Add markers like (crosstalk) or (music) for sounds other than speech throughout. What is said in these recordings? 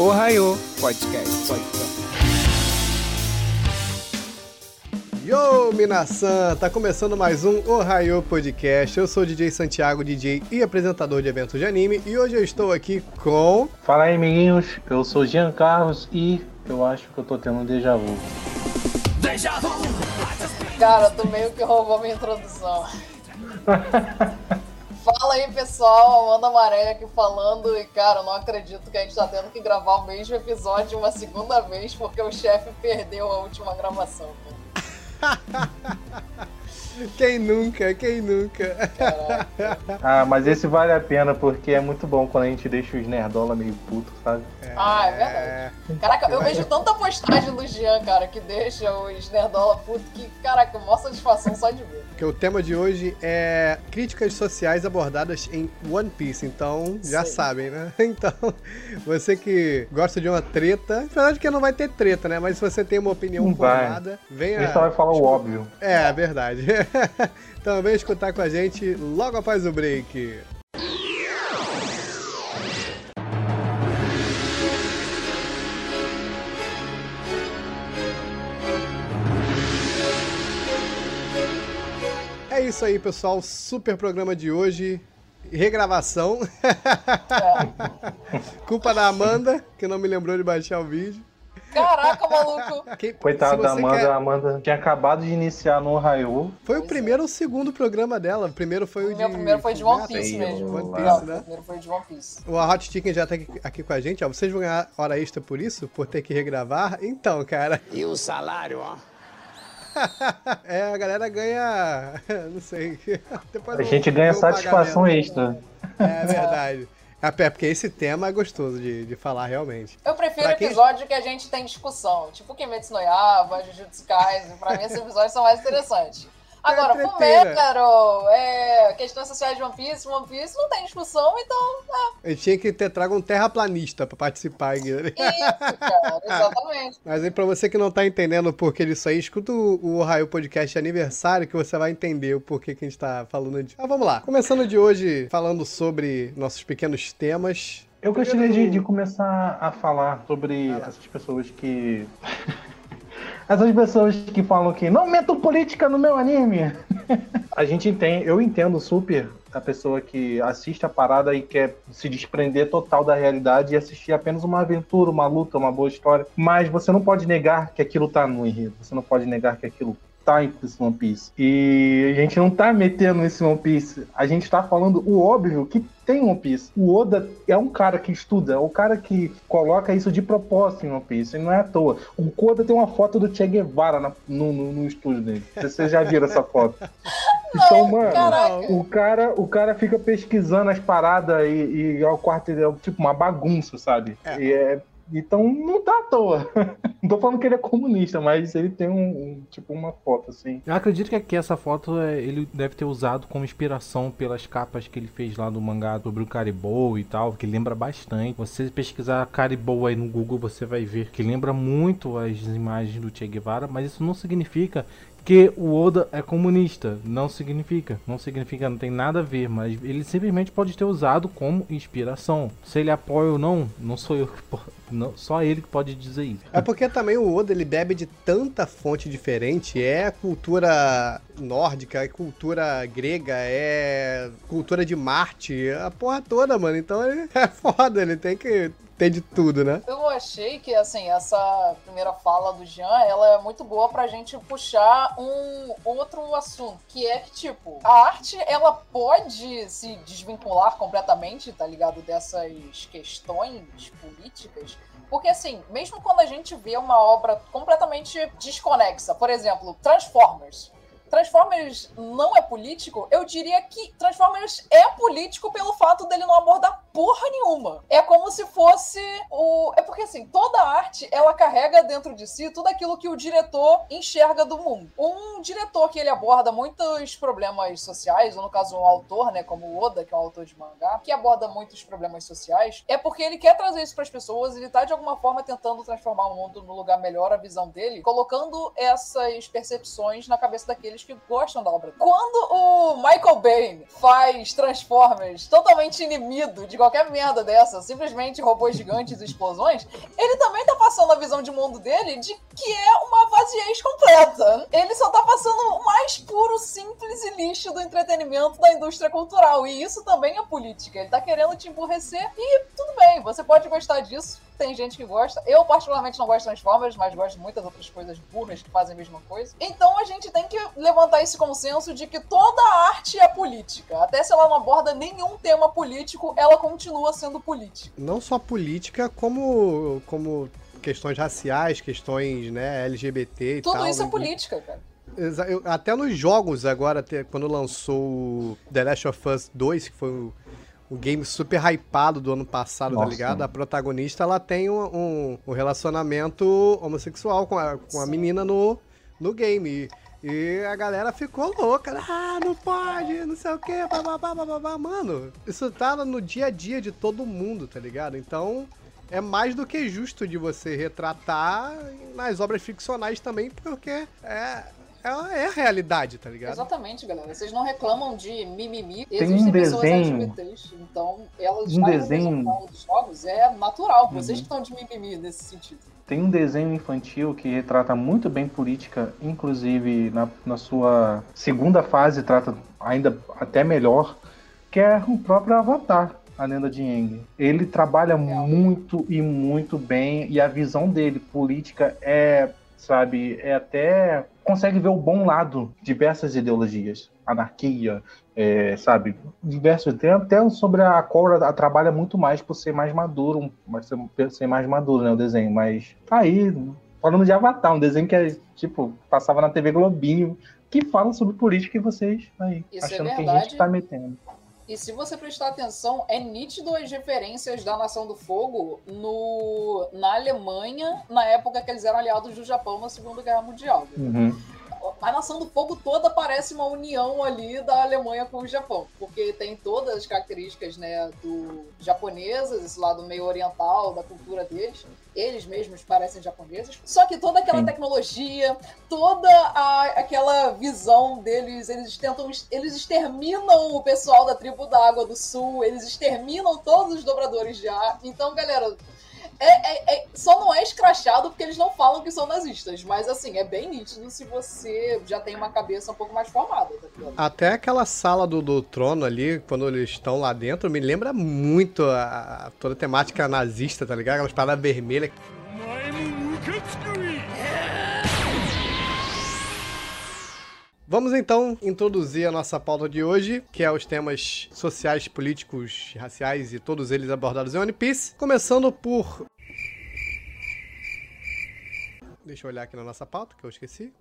Ohio Podcast. Yo, Minasan! Tá começando mais um Ohio Podcast. Eu sou o DJ Santiago, DJ e apresentador de eventos de anime, e hoje eu estou aqui com. Fala aí, amiguinhos. Eu sou Jean Carlos e eu acho que eu tô tendo um déjà vu. Cara, tu meio que roubou minha introdução. (laughs) Fala aí, pessoal. Amanda Amarela aqui falando. E, cara, eu não acredito que a gente tá tendo que gravar o mesmo episódio uma segunda vez porque o chefe perdeu a última gravação. cara. (laughs) Quem nunca? Quem nunca? Caraca. Ah, mas esse vale a pena porque é muito bom quando a gente deixa os nerdola meio putos, sabe? Ah, é verdade. Caraca, eu vejo tanta postagem do Jean, cara, que deixa os nerdola puto que, caraca, mó satisfação só de ver. Porque o tema de hoje é críticas sociais abordadas em One Piece. Então, já Sim. sabem, né? (laughs) Então, você que gosta de uma treta, na verdade que não vai ter treta, né? Mas se você tem uma opinião formada, venha. A gente só vai falar o óbvio. É, é verdade. (laughs) (laughs) então vem escutar com a gente logo após o break. É isso aí, pessoal. Super programa de hoje. Regravação. É. (laughs) Culpa da Amanda, que não me lembrou de baixar o vídeo. Caraca, maluco. Quem- Coitada se da Amanda, quer- a Amanda tinha acabado de iniciar no Ohio. Foi o é. primeiro ou o segundo programa dela. O primeiro foi o de. Meu primeiro foi de One. Piece mesmo. One Não, Piece, o né? primeiro foi de One Piece. O Hot Chicken já tá aqui, aqui com a gente, ó. Vocês vão ganhar hora extra por isso? Por ter que regravar? Então, cara. E o salário, ó. (laughs) É, a galera ganha. (laughs) Não sei. Depois A gente ganha satisfação pagamento. extra. É verdade. É, porque esse tema é gostoso de, de falar realmente. Eu prefiro quem- episódio que a gente tem discussão. Tipo Kimetsu no Yaiba, Jujutsu Kaisen. Pra mim, esses episódios são mais interessantes. Agora. Fullmetal, é, questões sociais de One Piece, One Piece não tem discussão, então A gente tinha que ter trago um terraplanista pra participar, Guilherme. isso, cara, (laughs) exatamente. Mas aí, pra você que não tá entendendo o porquê disso aí, escuta o, Ohio Podcast aniversário que você vai entender o porquê que a gente tá falando de. Ah, vamos lá. Começando de hoje, falando sobre nossos pequenos temas. Eu gostaria de, de começar a falar sobre essas pessoas que. Essas pessoas que falam que não meto política no meu anime. a gente entende, eu entendo super a pessoa que assiste a parada e quer se desprender total da realidade e assistir apenas uma aventura, uma luta, uma boa história. Mas você não pode negar que aquilo tá no enredo. Você não pode negar que aquilo tá em esse One Piece. E a gente não tá metendo esse One Piece. A gente tá falando o óbvio que tem One Piece. O Oda é um cara que estuda, é o cara que coloca isso de propósito em One Piece. E não é à toa. O Oda tem uma foto do Che Guevara na- no, no, no estúdio dele. Vocês já viram essa foto? (laughs) Então, mano, caraca. o cara, o cara fica pesquisando as paradas e, e é o quarto dele é tipo uma bagunça, sabe? É. E é- então não tá à toa. (laughs) Não tô falando que ele é comunista, mas ele tem um, um- tipo uma foto assim. Eu acredito que aqui essa foto é, ele deve ter usado como inspiração pelas capas que ele fez lá do mangá sobre o Caribou e tal, que lembra bastante. Você pesquisar Caribou aí no Google, você vai ver que lembra muito as imagens do Che Guevara, mas isso não significa que o Oda é comunista. Não significa. Não significa, não tem nada a ver, mas ele simplesmente pode ter usado como inspiração. Se ele apoia ou não, não sou eu que (laughs) não, só ele que pode dizer isso. É porque também o Oda ele bebe de tanta fonte diferente. É cultura nórdica, é cultura grega, é cultura de Marte, a porra toda, mano. Então ele (laughs) é foda, ele tem que ter de tudo, né? Eu achei que, assim, essa primeira fala do Jean, ela é muito boa pra gente puxar um outro assunto, que é que, tipo, a arte, ela pode se desvincular completamente, tá ligado, dessas questões políticas, porque, assim, mesmo quando a gente vê uma obra completamente desconexa, por exemplo, Transformers, Transformers não é político, eu diria que Transformers é político pelo fato dele não abordar porra nenhuma. É como se fosse o. É porque assim, toda arte ela carrega dentro de si tudo aquilo que o diretor enxerga do mundo. Um diretor que ele aborda muitos problemas sociais, ou no caso um autor, né, como o Oda, que é um autor de mangá, que aborda muitos problemas sociais, é porque ele quer trazer isso para as pessoas, ele tá de alguma forma tentando transformar o mundo no lugar melhor, a visão dele, colocando essas percepções na cabeça daqueles que gostam da obra. Quando o Michael Bay faz Transformers totalmente inimido de qualquer merda dessa, simplesmente robôs gigantes e explosões, ele também tá passando a visão de mundo dele de que é uma vaziez completa. Ele só tá passando o mais puro, simples e lixo do entretenimento da indústria cultural. E isso também é política. Ele tá querendo te emburrecer e tudo bem, você pode gostar disso tem gente que gosta. Eu, particularmente, não gosto de Transformers, mas gosto de muitas outras coisas burras que fazem a mesma coisa. Então a gente tem que levantar esse consenso de que toda arte é política. Até se ela não aborda nenhum tema político, ela continua sendo política. Não só política, como, como questões raciais, questões né, LGBT e Tudo tal. isso é né? política, cara. Eu- Até nos jogos agora, quando lançou o The Last of Us 2, que foi o, o game super hypado do ano passado, tá Nossa. ligado? A protagonista, ela tem um, um- um relacionamento homossexual com a, com a menina no, no game. E, a galera ficou louca. né? Ah, não pode, não sei o quê, bababá, bababá. Mano, isso tá no dia a dia de todo mundo, tá ligado? Então... É mais do que justo de você retratar nas obras ficcionais também, porque é, é, é a realidade, tá ligado? Exatamente, galera. Vocês não reclamam de mimimi. Tem Existem um pessoas desenho- LGBTs, então elas Um desenho- dos jogos é natural. Vocês Uhum. que estão de mimimi nesse sentido. Tem um desenho infantil que retrata muito bem política, inclusive na, na sua segunda fase trata ainda até melhor, que é o próprio Avatar, a lenda de Aang. Ele trabalha muito e muito bem, e a visão dele política é, sabe, é até consegue ver o bom lado de diversas ideologias, anarquia, é, sabe, diversos tem até sobre a Cora trabalha muito mais por ser mais maduro, mas ser, ser mais maduro, né, o desenho, mas tá aí falando de Avatar, um desenho que é tipo passava na TV Globinho, que fala sobre política e vocês aí Isso é achando que a gente tá metendo. E se você prestar atenção, é nítido as referências da Nação do Fogo no, na Alemanha, na época que eles eram aliados do Japão na Segunda Guerra Mundial. Uhum. A Nação do Fogo toda parece uma união ali da Alemanha com o Japão, porque tem todas as características né, do japonesas, esse lado meio oriental da cultura deles. Eles mesmos parecem japoneses. Só que toda aquela Sim. tecnologia, toda a- aquela visão deles, eles tentam, eles exterminam o pessoal da tribo da Água do Sul, eles exterminam todos os dobradores de ar. Então, galera, é, é- é- só não é escrachado porque eles não falam que são nazistas, mas assim, é bem nítido se você já tem uma cabeça um pouco mais formada, tá ligado? Até aquela sala do, do trono ali, quando eles estão lá dentro, me lembra muito a, a- toda a temática nazista, tá ligado? Aquelas paradas vermelhas. Vamos então introduzir a nossa pauta de hoje, que é os temas sociais, políticos, raciais e todos eles abordados em One Piece. Começando por. Deixa eu olhar aqui na nossa pauta, que eu esqueci.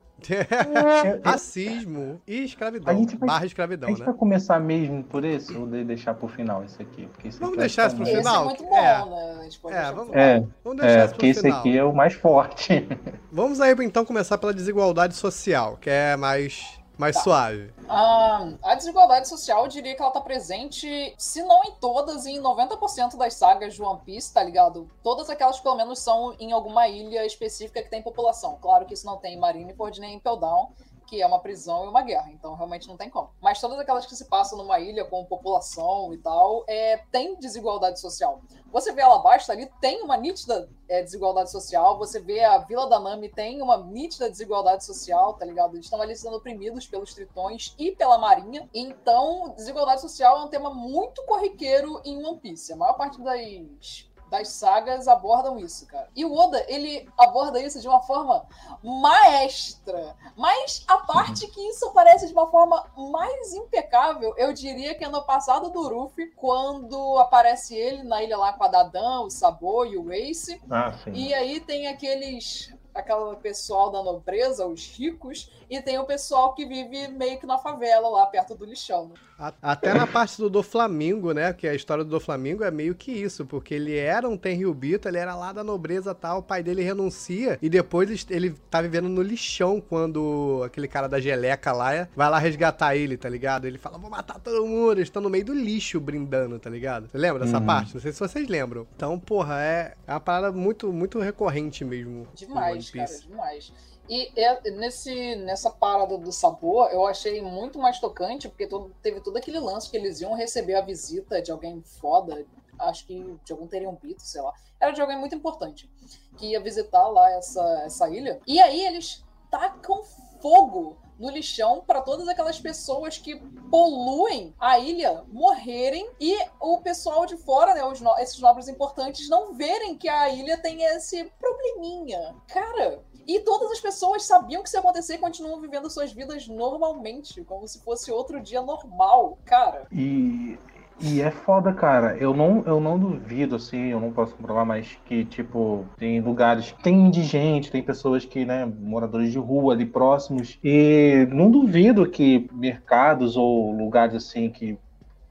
Racismo e escravidão. A gente vai- Barra A escravidão, gente né? vai começar mesmo por esse ou de deixar pro final esse aqui? Porque esse Vamos aqui eu deixar esse pro é Esse final? é muito bom, É. né? A gente pode É, deixar vamos- pro É, Vamos deixar é isso pro porque esse final. aqui é o mais forte. Vamos aí então começar pela desigualdade social, que é mais, mais Tá. suave. Ah, a desigualdade social, eu diria que ela tá presente, se não em todas, em 90% das sagas de One Piece, tá ligado? Todas aquelas, pelo menos, são em alguma ilha específica que tem população. Claro que isso não tem em Marineford nem em Impel Down, que é uma prisão e uma guerra, então realmente não tem como. Mas todas aquelas que se passam numa ilha com população e tal, é, tem desigualdade social. Você vê Alabasta ali, tem uma nítida é, desigualdade social. Você vê a Vila da Nami, tem uma nítida desigualdade social, tá ligado? Eles estão ali sendo oprimidos pelos tritões e pela marinha. Então, desigualdade social é um tema muito corriqueiro em One Piece. A maior parte das das sagas abordam isso, cara. E o Oda, ele aborda isso de uma forma maestra. Mas a parte que isso aparece de uma forma mais impecável, eu diria que é no passado do Ruffy, quando aparece ele na ilha lá com a Dadan, o Sabo e o Ace. Ah, sim. E aí tem aqueles. Aquela pessoal da nobreza, os ricos, e tem o pessoal que vive meio que na favela, lá perto do lixão. né? Até na parte do Doflamingo, né? Que a história do Doflamingo é meio que isso, porque ele era um Tenryubito, ele era lá da nobreza e tal, o pai dele renuncia e depois ele- tá vivendo no lixão quando aquele cara da geleca lá vai lá resgatar ele, tá ligado? Ele fala, vou matar todo mundo, eles estão no meio do lixo brindando, tá ligado? Você lembra dessa Uhum. parte? Não sei se vocês lembram. Então, porra, é, é uma parada muito, muito recorrente mesmo. One Demais, cara, demais. E é- nesse, nessa parada do sabor, eu achei muito mais tocante, porque todo- teve todo aquele lance que eles iam receber a visita de alguém foda, acho que de algum teriumbito, sei lá. Era de alguém muito importante, que ia visitar lá essa, essa ilha. E aí eles tacam fogo no lixão para todas aquelas pessoas que poluem a ilha morrerem e o pessoal de fora, né, os no- esses nobres importantes, não verem que a ilha tem esse probleminha. Cara, e todas as pessoas sabiam que isso ia acontecer e continuam vivendo suas vidas normalmente, como se fosse outro dia normal. Cara, E, e é foda, cara. Eu não, eu não duvido, assim, eu não posso comprovar, mas que, tipo, tem lugares tem indigente, tem pessoas que, né, moradores de rua ali próximos. E não duvido que mercados ou lugares assim que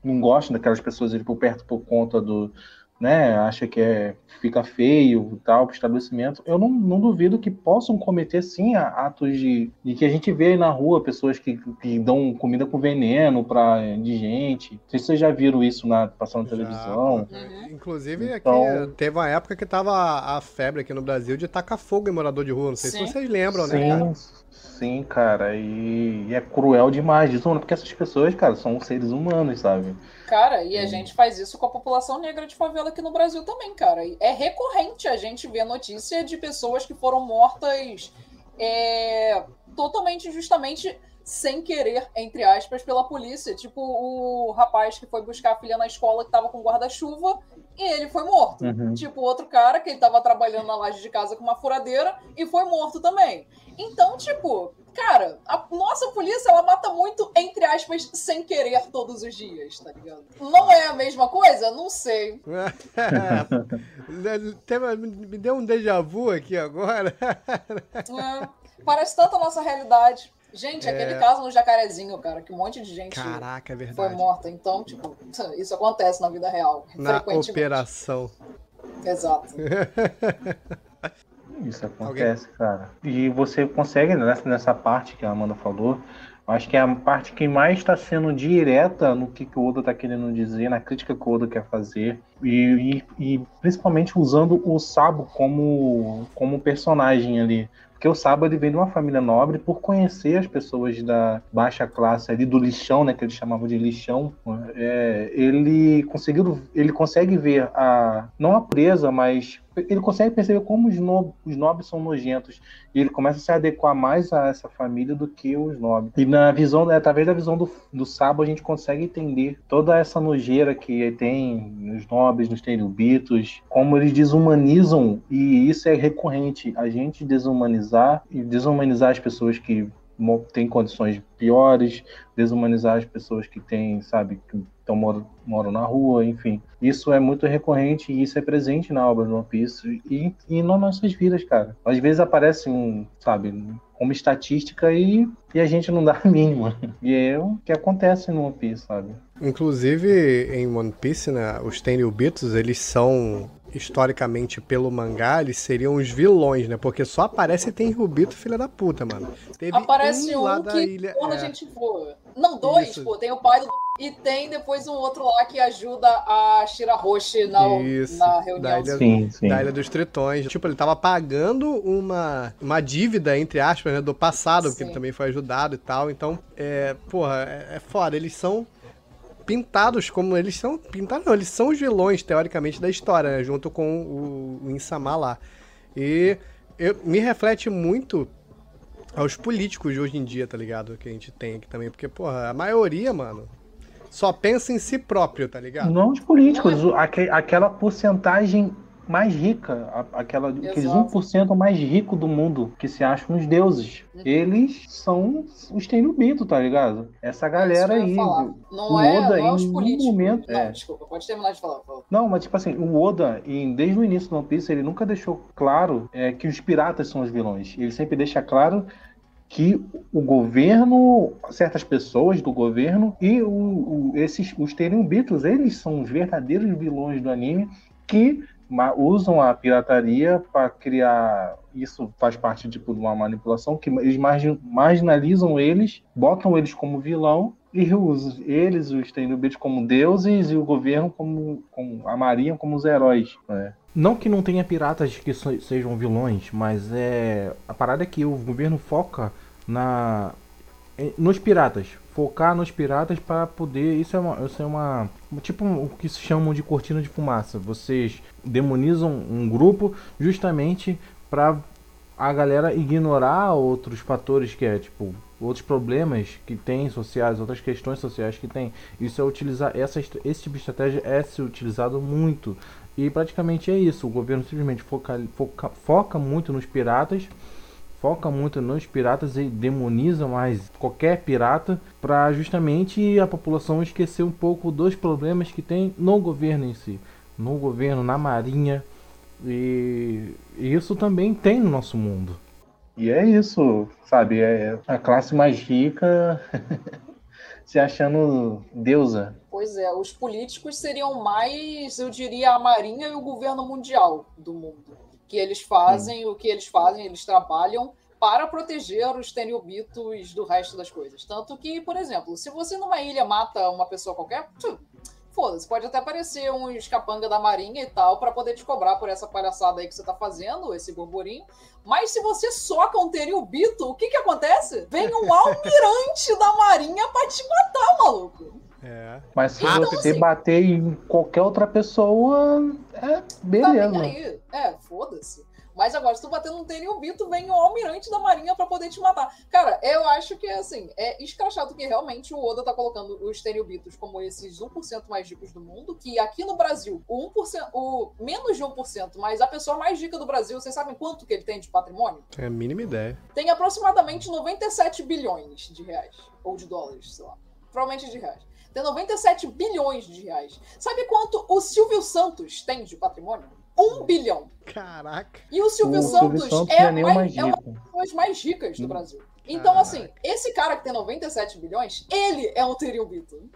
não gostam daquelas pessoas ali por perto por conta do. Né, acha que é, fica feio e tal, pro estabelecimento. Eu não, não duvido que possam cometer, sim, atos de, de que a gente vê aí na rua, pessoas que, que dão comida com veneno pra indigente. Não sei se vocês já viram isso na, passando na televisão. Uhum. Inclusive, aqui Então- teve uma época que tava a febre aqui no Brasil de tacar fogo em morador de rua. Não sei Sim. se vocês lembram, né, cara? Sim, sim, cara. E, e é cruel demais isso, porque essas pessoas, cara, são seres humanos, sabe? Cara, e a Hum. gente faz isso com a população negra de favela aqui no Brasil também, cara. É recorrente a gente ver notícia de pessoas que foram mortas é, totalmente, justamente, sem querer, entre aspas, pela polícia. Tipo o rapaz que foi buscar a filha na escola que tava com guarda-chuva e ele foi morto. Uhum. Tipo outro cara que ele tava trabalhando na laje de casa com uma furadeira e foi morto também. Então, tipo, cara, a nossa polícia ela mata muito, entre aspas, sem querer todos os dias, tá ligado? Não é a mesma coisa? Não sei. (laughs) Teve- Me deu um déjà vu aqui agora. É, parece tanto a nossa realidade. Gente, É. aquele caso no Jacarezinho, cara, que um monte de gente Caraca, é foi morta. Então, tipo, (laughs) isso acontece na vida real. Na frequentemente. operação. Exato. (laughs) Isso acontece, cara. E você consegue, nessa, nessa parte que a Amanda falou, acho que é a parte que mais está sendo direta no que, que o Oda está querendo dizer, na crítica que o Oda quer fazer, e, e- e principalmente usando o Sabo como, como personagem ali. Porque o ele vem de uma família nobre por conhecer as pessoas da baixa classe ali, do lixão, né, que eles chamavam de lixão. É, ele conseguiu, ele consegue ver a não a presa, mas ele consegue perceber como os, no, os nobres são nojentos e ele começa a se adequar mais a essa família do que os nobres. E na visão, né, através da visão do, do Sabo, a gente consegue entender toda essa nojeira que tem nos nobres, nos tenryubitos, como eles desumanizam, e isso é recorrente, a gente desumanizar e desumanizar as pessoas que têm condições piores, desumanizar as pessoas que têm, sabe, que estão moram, moram na rua, enfim. Isso é muito recorrente e isso é presente na obra do One Piece e, e nas nossas vidas, cara. Às vezes aparece um, sabe, como estatística e, e a gente não dá a mínima. E é o que acontece no One Piece, sabe? Inclusive, em One Piece, né, os Tenryubitos, eles são, historicamente, pelo mangá, eles seriam os vilões, né? Porque só aparece Tenryubito, filha da puta, mano. Teve Aparece um um lá da que ilha... quando a é. gente voa. Não, dois, Isso. pô. Tem o pai do (laughs) e tem depois um outro lá que ajuda a Shira Roshi na, Isso, na da reunião. ilha- Sim, sim. Da Ilha dos Tritões. Tipo, ele tava pagando uma, uma dívida, entre aspas, né, do passado, porque Sim. ele também foi ajudado e tal. Então, é, porra, é, é foda. Eles são pintados como. Eles são. Pintados não, eles são os vilões, teoricamente, da história, né, junto com o, o Insama lá. E eu- me reflete muito aos políticos de hoje em dia, tá ligado? Que a gente tem aqui também. Porque, porra, a maioria, mano, só pensa em si próprio, tá ligado? Não os políticos, aque- aquela porcentagem mais rica, aquela, aqueles Exato. 1% mais rico do mundo, que se acham os deuses. Uhum. Eles são os Tenryubito, tá ligado? Essa galera aí. falar. Não o é, Oda, não é os políticos. momento- Não, é. desculpa, pode terminar de falar. por. Não, mas tipo assim, o Oda, em- desde o início do One Piece, ele nunca deixou claro é, que os piratas são os vilões. Ele sempre deixa claro que o governo, certas pessoas do governo e o, o- esses os Tenryubitos, eles são os verdadeiros vilões do anime que usam a pirataria para criar isso faz parte tipo de uma manipulação que eles margin- marginalizam eles, botam eles como vilão e os, eles os Tenobites como deuses e o governo como, como a marinha como os heróis. Né? Não que não tenha piratas que so- sejam vilões, mas é a parada é que o governo foca na nos piratas, focar nos piratas para poder isso é uma, isso é uma tipo o que se chamam de cortina de fumaça. Vocês demonizam um grupo justamente para a galera ignorar outros fatores que é tipo outros problemas que tem sociais, outras questões sociais que tem. Isso é utilizar essa esse tipo de estratégia é se utilizado muito e praticamente é isso. O governo simplesmente foca, foca, foca muito nos piratas, foca muito nos piratas e demoniza mais qualquer pirata para justamente a população esquecer um pouco dos problemas que tem no governo em si, no governo, na marinha. E isso também tem no nosso mundo. E é isso, sabe? É a classe mais rica (laughs) se achando deusa. Pois é, os políticos seriam mais, eu diria, a Marinha e o governo mundial do mundo. Que eles fazem, o que eles fazem, eles trabalham para proteger os teniobitos do resto das coisas. Tanto que, por exemplo, se você numa ilha mata uma pessoa qualquer, foda-se, pode até aparecer um escapanga da Marinha e tal para poder te cobrar por essa palhaçada aí que você tá fazendo, esse burburinho. Mas se você soca um teriobito, o que que acontece? Vem um (laughs) almirante da Marinha pra te matar, maluco. É. Mas se Então, você assim- bater em qualquer outra pessoa, é Tá beleza. nem aí. É, foda-se. Mas agora, se tu bater num teriobito, vem o almirante da marinha pra poder te matar. Cara, eu acho que, assim, é escrachado que realmente o Oda tá colocando os teriobitos como esses 1% mais ricos do mundo, que aqui no Brasil, o 1%, o menos de 1%, mas a pessoa mais rica do Brasil, vocês sabem quanto que ele tem de patrimônio? É a mínima ideia. Tem aproximadamente 97 bilhões de reais. Ou de dólares, sei lá. Provavelmente de reais. Tem 97 bilhões de reais. Sabe quanto o Silvio Santos tem de patrimônio? Um bilhão. Caraca. E o Silvio o Santos, Silvio Santos é, é mais mais, é uma das pessoas mais ricas do Hum. Brasil. Então, Caraca. assim, esse cara que tem 97 bilhões, ele é um teriobito.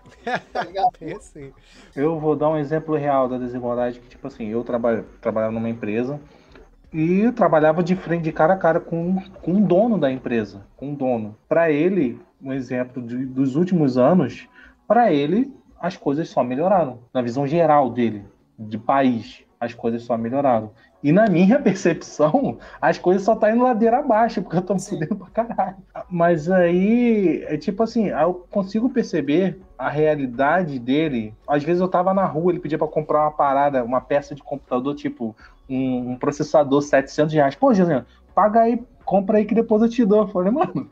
Tá ligado? (laughs) Eu vou dar um exemplo real da desigualdade que, tipo assim, eu trabalho, trabalhava numa empresa e eu trabalhava de frente, de cara a cara com, com o dono da empresa, com o dono. Para ele, um exemplo de- dos últimos anos, para ele, as coisas só melhoraram. Na visão geral dele, de país, as coisas só melhoraram. E na minha (laughs) percepção, as coisas só tá indo ladeira abaixo, porque eu tô me fudendo pra caralho. Mas aí, é tipo assim, eu consigo perceber a realidade dele. Às vezes eu tava na rua, ele pedia pra comprar uma parada, uma peça de computador, tipo um, um processador 700 reais. Pô, Josiane, paga aí, compra aí que depois eu te dou. Eu falei, mano,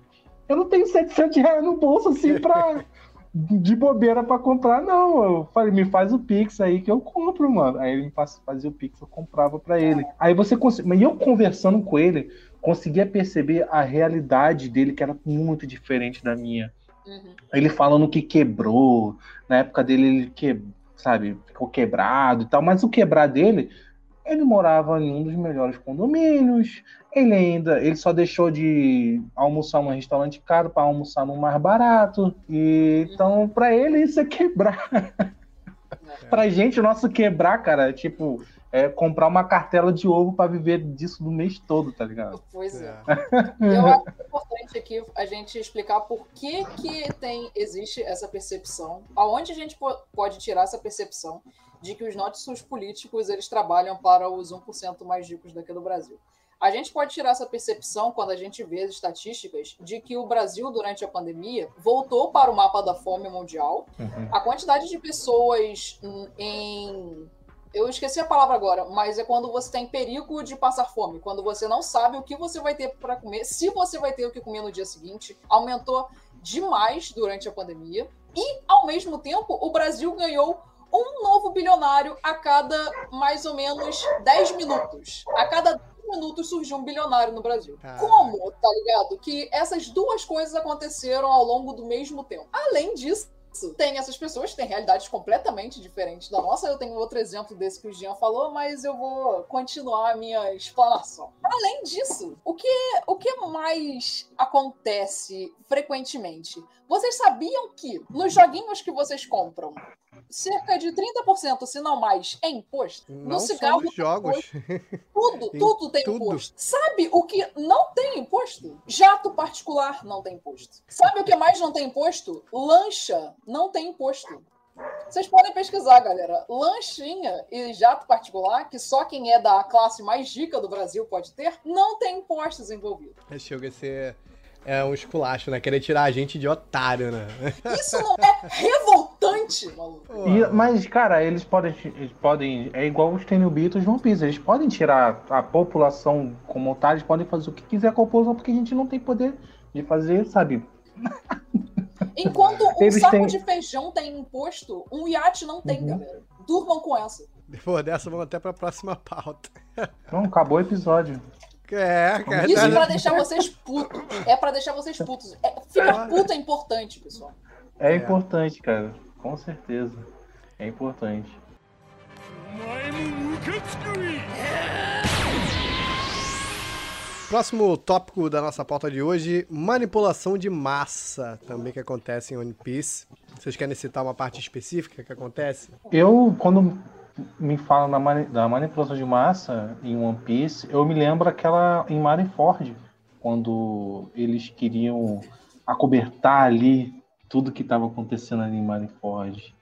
eu não tenho 700 reais no bolso assim pra. (laughs) De bobeira pra comprar, não. Eu falei, me faz o Pix aí que eu compro, mano. Aí ele me faz- fazia o Pix, eu comprava pra ele. Aí você consegue. Mas eu conversando com ele, conseguia perceber a realidade dele, que era muito diferente da minha. Uhum. Ele falando que quebrou, na época dele ele que, sabe, ficou quebrado e tal, mas o quebrar dele, ele morava em um dos melhores condomínios, ele ainda, ele só deixou de almoçar num restaurante caro para almoçar num mais barato. E então para ele isso é quebrar. (laughs) pra gente o nosso quebrar, cara, é tipo é comprar uma cartela de ovo para viver disso do mês todo, tá ligado? Pois é. É. Eu (laughs) acho importante aqui a gente explicar por que, que tem, existe essa percepção, aonde a gente po- pode tirar essa percepção de que os nossos políticos eles trabalham para os 1% mais ricos daqui do Brasil. A gente pode tirar essa percepção quando a gente vê as estatísticas de que o Brasil, durante a pandemia, voltou para o mapa da fome mundial. Uhum. A quantidade de pessoas em. Eu esqueci a palavra agora, mas é quando você tem perigo de passar fome, quando você não sabe o que você vai ter para comer, se você vai ter o que comer no dia seguinte, aumentou demais durante a pandemia. E, ao mesmo tempo, o Brasil ganhou um novo bilionário a cada mais ou menos 10 minutos. A cada 10 minutos surgiu um bilionário no Brasil. Caraca. Como, tá ligado? Que essas duas coisas aconteceram ao longo do mesmo tempo. Além disso, tem essas pessoas que têm realidades completamente diferentes da nossa. Eu tenho outro exemplo desse que o Jean falou, mas eu vou continuar a minha explanação. Além disso, o que, o que mais acontece frequentemente? Vocês sabiam que nos joguinhos que vocês compram, cerca de 30%, se não mais, é imposto. Não no só cigarro, nos jogos. (laughs) tudo, tudo tem tudo. imposto. Sabe o que não tem imposto? Jato particular não tem imposto. Sabe o que mais não tem imposto? Lancha não tem imposto. Vocês podem pesquisar, galera. Lanchinha e jato particular, que só quem é da classe mais rica do Brasil pode ter, não tem impostos envolvidos. Chega a ser é um esculacho, né? Querer tirar a gente de otário, né? Isso não é maluco. E- mas, cara, eles podem, eles podem. É igual os Tenryubitos e One Piece. Eles podem tirar a população como tal, eles podem fazer o que quiser com a população, porque a gente não tem poder de fazer, sabe? (laughs) Enquanto um Eles saco têm- de feijão tem imposto, um iate não tem, Uhum. galera. Durmam com essa. Depois dessa, vamos até pra próxima pauta. (laughs) Não, acabou o episódio. É, cara. Isso tá- pra deixar vocês putos. É pra deixar vocês putos. É, ficar puto é importante, pessoal. É, É. importante, cara. Com certeza. É importante. Próximo tópico da nossa pauta de hoje: manipulação de massa, também que acontece em One Piece. Vocês querem citar uma parte específica que acontece? Eu, quando me falam da, mani- da manipulação de massa em One Piece, eu me lembro aquela em Marineford, quando eles queriam acobertar ali tudo que estava acontecendo ali em Marineford.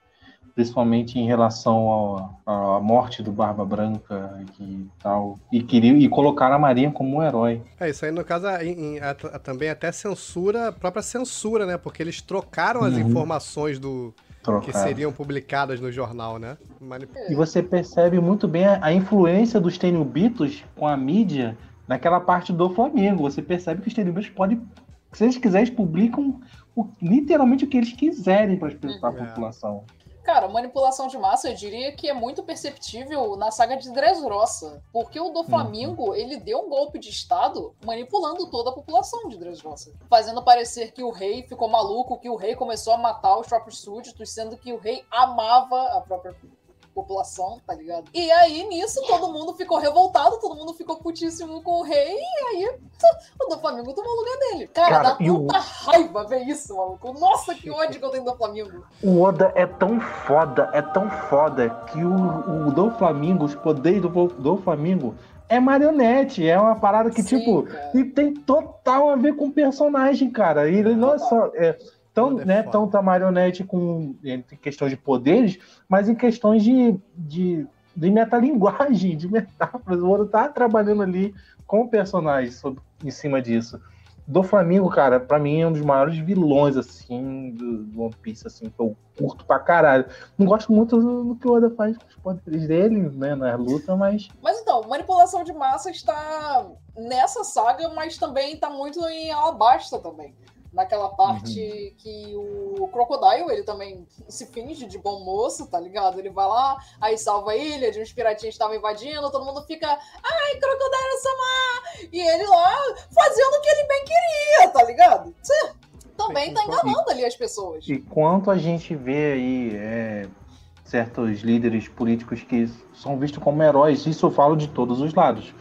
Principalmente em relação à morte do Barba Branca e tal. E queriam e colocar a Marinha como um herói. É, isso aí no caso em- em- a- também até censura, a própria censura, né? Porque eles trocaram as Uhum. informações do que seriam publicadas no jornal, né? Manip- E você percebe muito bem a, a influência dos Tenryubitos com a mídia naquela parte do Flamengo. Você percebe que os Tenryubitos podem, se eles quiserem, eles publicam o- literalmente o que eles quiserem para a Uhum. população. Cara, manipulação de massa eu diria que é muito perceptível na saga de Dressrosa. Porque o do Flamengo, ele deu um golpe de Estado manipulando toda a população de Dressrosa. Fazendo parecer que o rei ficou maluco, que o rei começou a matar os próprios súditos, sendo que o rei amava a própria população, tá ligado? E aí, nisso, todo mundo ficou revoltado, todo mundo ficou putíssimo com o rei, e aí o do Flamengo tomou o lugar dele. Cara, Cara, dá e o- tanta raiva ver isso, maluco. Nossa, que (laughs) ódio que eu tenho do Flamengo. O Oda é tão foda, é tão foda que o, o do Flamengo, os poderes do, do Flamengo é marionete. É uma parada que, Sim, tipo, cara. e tem total a ver com o personagem, cara. E ele não é só. É, tão, Oda é né, foda. tão tá marionete com em questão de poderes, mas em questões de, de, de metalinguagem, de metáforas. O Oda tá trabalhando ali com o personagem sobre, em cima disso. Do Flamengo, cara, pra mim é um dos maiores vilões, assim, do, do One Piece, assim, que eu curto pra caralho. Não gosto muito do, do que o Oda faz com os poderes dele, né, na luta, mas Mas então, manipulação de massa está nessa saga, mas também está muito em Alabasta também. Naquela parte que o Crocodile, ele também se finge de bom moço, tá ligado? Ele vai lá, aí salva a ilha de uns piratinhas que estavam invadindo, todo mundo fica, ai, Crocodile Samar! E ele lá fazendo o que ele bem queria, tá ligado? Também tá enganando ali as pessoas. E quanto a gente vê aí é, certos líderes políticos que são vistos como heróis, isso eu falo de todos os lados.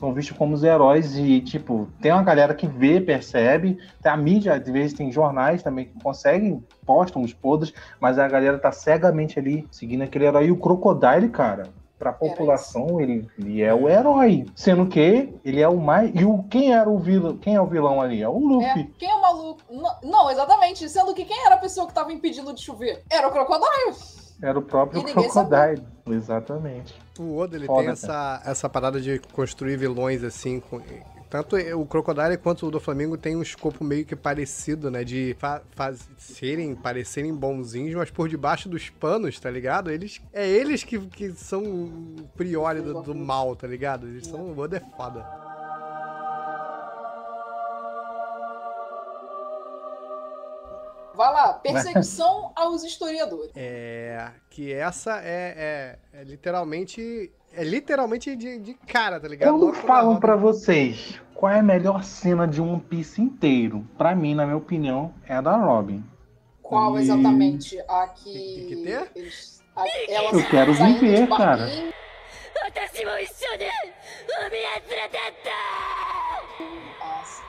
São vistos como os heróis e, tipo, tem uma galera que vê, percebe, tem a mídia, às vezes tem jornais também que conseguem, postam os podres, mas a galera tá cegamente ali seguindo aquele herói. E o Crocodile, cara, pra população, ele, ele é o herói. Sendo que ele é o mais. E o, quem era o vilão? Quem é o vilão ali? É o É, Luffy. quem é o maluco? Não, não, exatamente. Sendo que quem era a pessoa que tava impedindo de chover? Era o Crocodile. Era o próprio Crocodile. Exatamente. O Oda ele Foda, tem essa, essa parada de construir vilões assim. com- tanto o Crocodile quanto o do Flamengo tem um escopo meio que parecido, né? De fa faz- serem, parecerem bonzinhos, mas por debaixo dos panos, tá ligado? Eles, é eles que, que são o priori do, do mal, tá ligado? Eles são. O Oda é foda. Vai lá, perseguição aos historiadores. É. Que essa é, é, é literalmente. É literalmente de, de cara, tá ligado? Quando Logo na falam roda. pra vocês qual é a melhor cena de One Piece inteiro, pra mim, na minha opinião, é a da Robin. Qual E- exatamente? A Tem que. que ter? Eles, a, ela Eu quero saindo viver, de cara. barquinho. 私も一緒に海へ連れてって Nossa.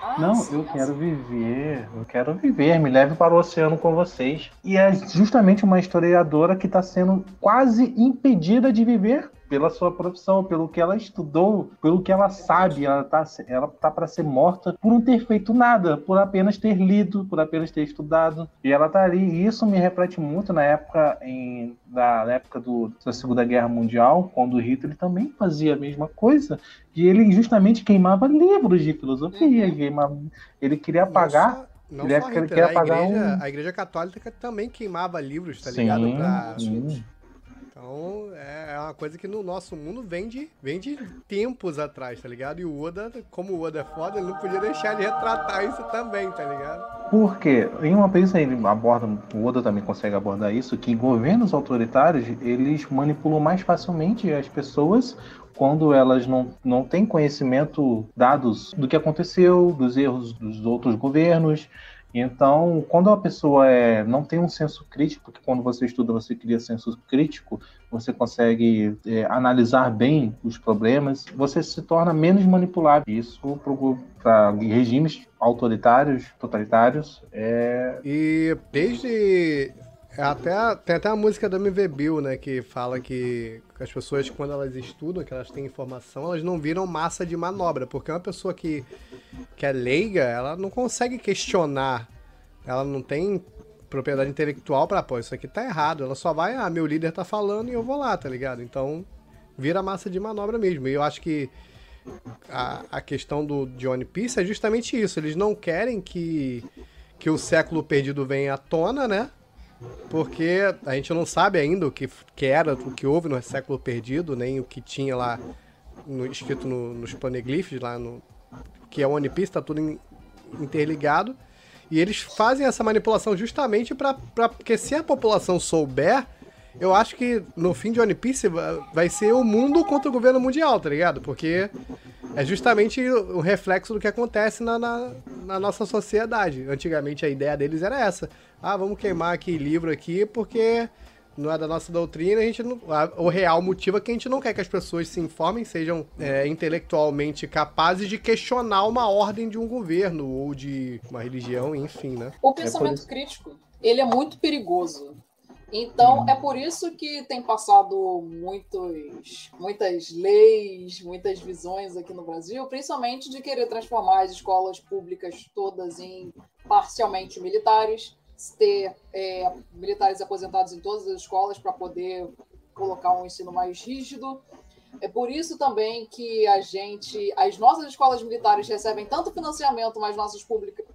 ah, Não, sim, eu quero viver, eu quero viver, me leve para o oceano com vocês. E é justamente uma historiadora que está sendo quase impedida de viver pela sua profissão, pelo que ela estudou, pelo que ela sabe. Ela tá, ela tá para ser morta por não ter feito nada, por apenas ter lido, por apenas ter estudado. E ela tá ali. E isso me reflete muito na época, em, da, na época do, da Segunda Guerra Mundial, quando o Hitler também fazia a mesma coisa. E ele justamente queimava livros de filosofia. Uhum. queimava- ele queria apagar. Não Ele só Hitler, a igreja, um- a igreja católica também queimava livros, tá sim, ligado? Pra- sim. Então é uma coisa que no nosso mundo vem de, vem de tempos atrás, tá ligado? E o Oda, como o Oda é foda, ele não podia deixar de retratar isso também, tá ligado? Porque em uma vez ele aborda, o Oda também consegue abordar isso, que governos autoritários eles manipulam mais facilmente as pessoas quando elas não, não têm conhecimento dados do que aconteceu, dos erros dos outros governos. Então, quando a pessoa é, não tem um senso crítico, porque quando você estuda você cria senso crítico, você consegue é, analisar bem os problemas, você se torna menos manipulável. Isso para regimes autoritários, totalitários, é E desde. É Até, tem até a música da MV Bill, né? Que fala que as pessoas, quando elas estudam, que elas têm informação, elas não viram massa de manobra. Porque uma pessoa que, que é leiga, ela não consegue questionar. Ela não tem propriedade intelectual pra, pô, isso aqui tá errado. Ela só vai, ah, meu líder tá falando e eu vou lá, tá ligado? Então, vira massa de manobra mesmo. E eu acho que a, a questão do One Piece é justamente isso. Eles não querem que, que o século perdido venha à tona, né? Porque a gente não sabe ainda o que, que era, o que houve no século perdido, nem o que tinha lá no- escrito no- nos paneglifes, lá no. Que é One Piece, tá tudo in- interligado. E eles fazem essa manipulação justamente pra. Porque se a população souber, eu acho que no fim de One Piece va- vai ser o mundo contra o governo mundial, tá ligado? Porque é justamente o reflexo do que acontece na, na, na nossa sociedade. Antigamente a ideia deles era essa. Ah, vamos queimar aqui livro aqui porque não é da nossa doutrina, a gente não, a- o real motivo é que a gente não quer que as pessoas se informem, sejam é, intelectualmente capazes de questionar uma ordem de um governo ou de uma religião, enfim, né? O pensamento isso. crítico, ele é muito perigoso. Então, é por isso que tem passado muitos, muitas leis, muitas visões aqui no Brasil, principalmente de querer transformar as escolas públicas todas em parcialmente militares, ter é, militares aposentados em todas as escolas para poder colocar um ensino mais rígido. É por isso também que a gente, as nossas escolas militares recebem tanto financiamento, mas nossas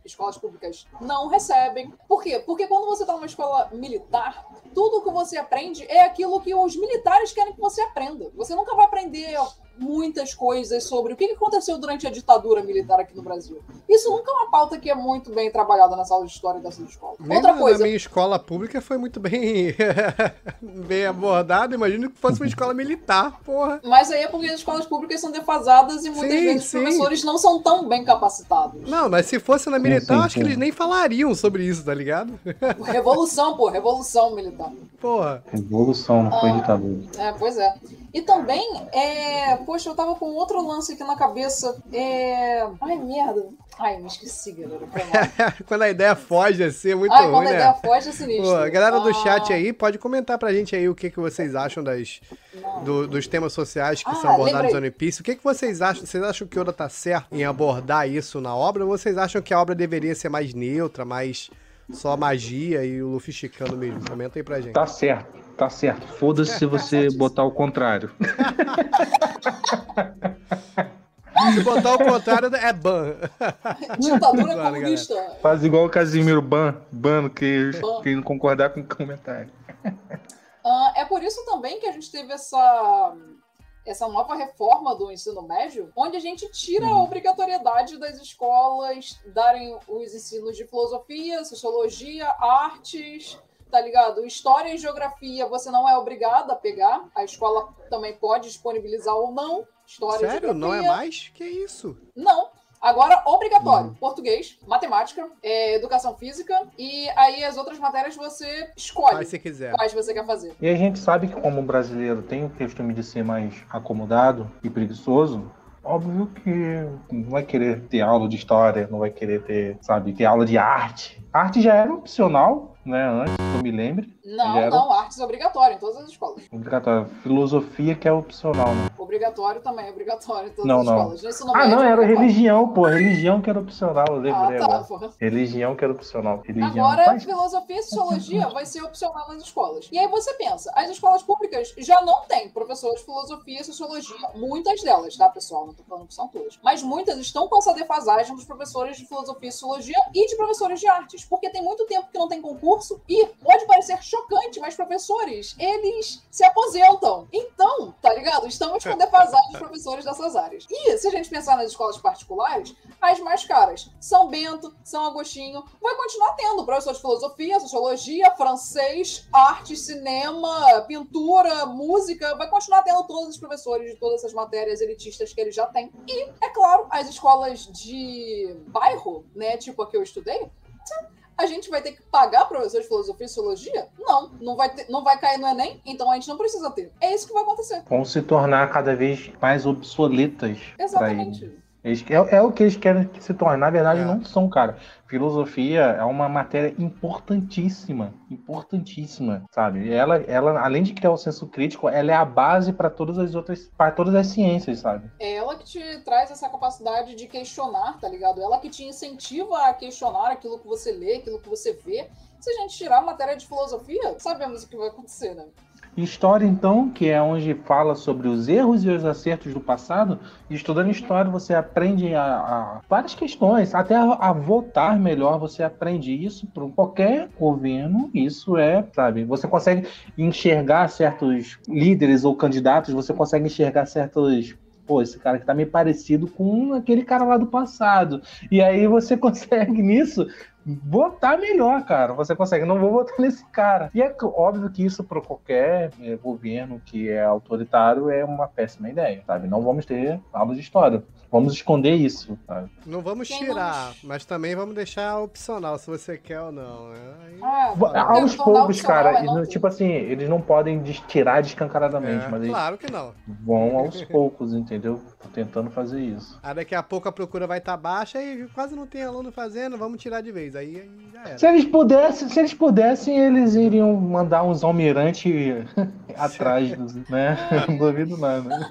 escolas públicas não recebem. Por quê? Porque quando você está numa escola militar, tudo que você aprende é aquilo que os militares querem que você aprenda. Você nunca vai aprender muitas coisas sobre o que aconteceu durante a ditadura militar aqui no Brasil. Isso nunca é uma pauta que é muito bem trabalhada na sala de história dessa escola. Nem Outra na, coisa, na minha escola pública foi muito bem, (laughs) bem abordado. Imagino que fosse uma escola militar, porra. mas aí é porque as escolas públicas são defasadas e muitas Sim, vezes os sim. professores não são tão bem capacitados. Não, mas se fosse na militar, sim, eu acho que eles nem falariam sobre isso, tá ligado? (laughs) Revolução, pô, revolução militar. Porra. revolução, não foi Ah. ditadura. É, pois é. E também, é... poxa, eu tava com outro lance aqui na cabeça. É... Ai, merda. Ai, me esqueci, galera. (laughs) Quando a ideia foge assim, é muito Ai, ruim, quando a né? ideia foge é sinistro. Pô, a galera do Ah, chat aí, pode comentar pra gente aí o que, que vocês acham das, do- dos temas sociais que Ah, são abordados no. One Piece. O que, que vocês acham? Vocês acham que o Oda tá certo em abordar isso na obra? Ou vocês acham que a obra deveria ser mais neutra, mais só magia e o Luffy chicando mesmo? Comenta aí pra gente. Tá certo, tá certo. Foda-se se você (laughs) botar o contrário. Se botar o contrário, é ban. Ditadura Claro, comunista. Faz igual o Casimiro Ban, Ban que Ban. quem não concordar com o comentário. Ah, é por isso também que a gente teve essa, essa nova reforma do ensino médio, onde a gente tira a obrigatoriedade das escolas darem os ensinos de filosofia, sociologia, artes, tá ligado? História e geografia você não é obrigado a pegar, a escola também pode disponibilizar ou não. História e Sério? geografia. Não é mais? Que isso? Não. Agora, obrigatório. Português, matemática, é, educação física e aí as outras matérias você escolhe se quiser. quais você quer fazer. E a gente sabe que como o brasileiro tem o costume de ser mais acomodado e preguiçoso, óbvio que não vai querer ter aula de história, não vai querer ter, sabe, ter aula de arte. A arte já era opcional, né, antes que eu me lembre. Não, era? não, artes é obrigatório em todas as escolas. Obrigatório. Filosofia que é opcional, né? Obrigatório também, obrigatório em todas Não, as não. escolas. Ensino Ah, médio, não, é era religião, pô. Religião que era opcional, eu Ah, lembrei tá, agora. Religião que era opcional. Religião. Agora, Faz- filosofia e sociologia vai ser opcional nas escolas. E aí você pensa, as escolas públicas já não têm professores de filosofia e sociologia, muitas delas, tá, pessoal? Não tô falando que são todas. Mas muitas estão com essa defasagem dos professores de filosofia e sociologia e de professores de artes, porque tem muito tempo que não tem concurso e pode parecer chocante, mas professores, eles se aposentam. Então, tá ligado? Estamos com defasagem dos professores dessas áreas. E se a gente pensar nas escolas particulares, as mais caras. São Bento, São Agostinho, vai continuar tendo professor de filosofia, sociologia, francês, arte, cinema, pintura, música, vai continuar tendo todos os professores de todas essas matérias elitistas que ele já tem. E, é claro, as escolas de bairro, né, tipo a que eu estudei, a gente vai ter que pagar professor de filosofia e sociologia? Não, não vai, ter- não vai cair no Enem, então a gente não precisa ter. É isso que vai acontecer. Vão se tornar cada vez mais obsoletas. Exatamente. Eles- é, é o que eles querem se tornar. Na verdade, É. não são, cara. Filosofia é uma matéria importantíssima. Importantíssima, sabe? Ela, ela, além de criar o senso crítico, ela é a base para todas as outras, para todas as ciências, sabe? É ela que te traz essa capacidade de questionar, tá ligado? Ela que te incentiva a questionar aquilo que você lê, aquilo que você vê. Se a gente tirar a matéria de filosofia, sabemos o que vai acontecer, né? História, então, que é onde fala sobre os erros e os acertos do passado, estudando história você aprende a, a várias questões, até a, a votar melhor, você aprende isso para qualquer governo, isso é, sabe, você consegue enxergar certos líderes ou candidatos, você consegue enxergar certos Pô, esse cara que tá meio parecido com aquele cara lá do passado. E aí você (laughs) consegue nisso votar melhor, cara. Você consegue, não vou votar (laughs) nesse cara. E é óbvio que isso para qualquer eh, governo que é autoritário é uma péssima ideia, sabe? Não vamos ter aula de história. Vamos esconder isso, sabe? Não vamos tirar, mas também vamos deixar opcional se você quer ou não. né? Aí- Ah, Aos poucos, cara, é não tipo assim, eles não podem tirar descancaradamente, É, mas eles claro que não. vão aos poucos, entendeu? Tô tentando fazer isso. Aí daqui a pouco a procura vai estar baixa e quase não tem aluno fazendo, vamos tirar de vez. Aí, aí já era. Se eles pudessem, se eles pudessem, eles iriam mandar uns almirantes (laughs) atrás, dos, né? (laughs) Não duvido nada.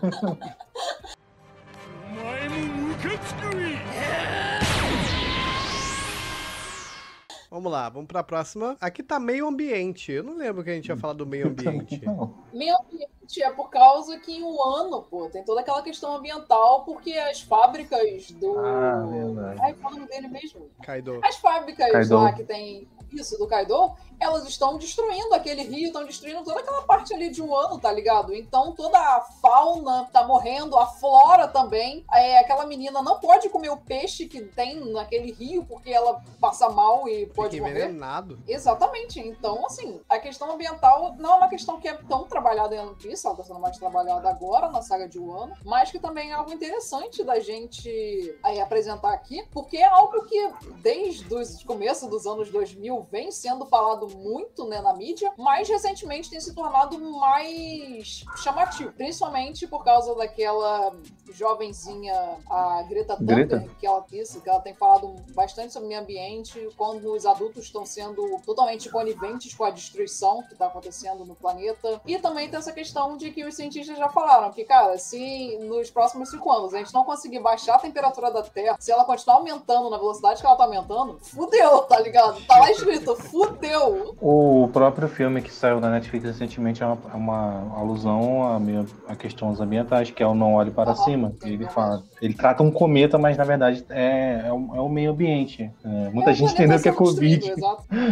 Vamos lá, vamos pra próxima. Aqui tá meio ambiente. Eu não lembro que a gente ia falar do meio ambiente. Meio ambiente é por causa que o ano, pô, tem toda aquela questão ambiental, porque as fábricas do. Ah, verdade. Ai, qual é o nome dele mesmo? Kaido. As fábricas Kaido. lá que tem isso do Kaido, elas estão destruindo aquele rio, estão destruindo toda aquela parte ali de Wano, tá ligado? Então toda a fauna tá morrendo, a flora também. É, aquela menina não pode comer o peixe que tem naquele rio, porque ela passa mal e pode Fica morrer. envenenado. Exatamente. Então, assim, a questão ambiental não é uma questão que é tão trabalhada em Piece, ela está sendo mais trabalhada agora na saga de Wano, mas que também é algo interessante da gente aí, apresentar aqui, porque é algo que desde o começo dos anos 2000 vem sendo falado muito né, na mídia, mas recentemente tem se tornado mais chamativo, principalmente por causa daquela jovenzinha, a Greta Thunberg, Greta? que ela isso, que ela tem falado bastante sobre o meio ambiente, quando os adultos estão sendo totalmente coniventes com a destruição que está acontecendo no planeta. E também tem essa questão de que os cientistas já falaram que, cara, se nos próximos cinco anos a gente não conseguir baixar a temperatura da Terra, se ela continuar aumentando na velocidade que ela tá aumentando, fudeu, tá ligado? Tá lá escrito, fudeu. O próprio filme que saiu na Netflix recentemente é uma, é uma alusão a, meio- a questões ambientais, que é o Não Olhe para Aham, Cima. Ele fala, ele trata um cometa, mas na verdade é, é, o, é o meio ambiente. É, muita É, gente entendeu que é Covid. (laughs)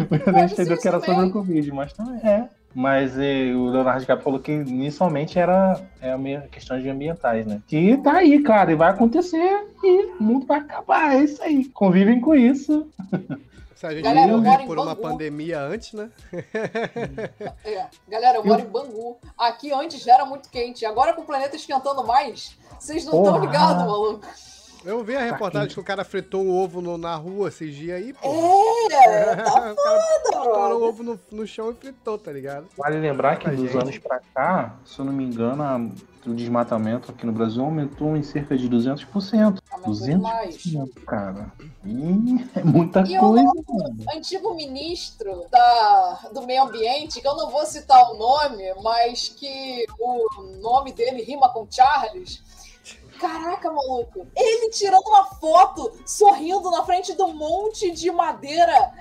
Muita Pode gente entendeu que era isso sobre o também. Covid, mas também é. Mas eh, o Leonardo DiCaprio falou que inicialmente era é, questões de ambientais, né? Que tá aí, cara, e vai acontecer e o mundo vai acabar, é isso aí. Convivem com isso. (laughs) Se a gente Galera, em por uma Bangu. pandemia antes, né? (laughs) É, galera, eu moro em Bangu. Aqui antes já era muito quente. Agora com o planeta esquentando mais, vocês não estão ligados, maluco. Eu vi a reportagem que o cara fritou um ovo no- na rua esses dias aí, pô. É, (laughs) tá o cara foda, o ovo no, no chão e fritou, tá ligado? Vale lembrar que dos anos pra cá, se eu não me engano, a- o desmatamento aqui no Brasil aumentou em cerca de 200%. Aumentou demais. 200%, cara. Ih, (laughs) é muita E o coisa. nosso antigo ministro da, do meio ambiente, que eu não vou citar o nome, mas que o nome dele rima com Charles. Caraca, maluco. Ele tirando uma foto, sorrindo na frente do monte de madeira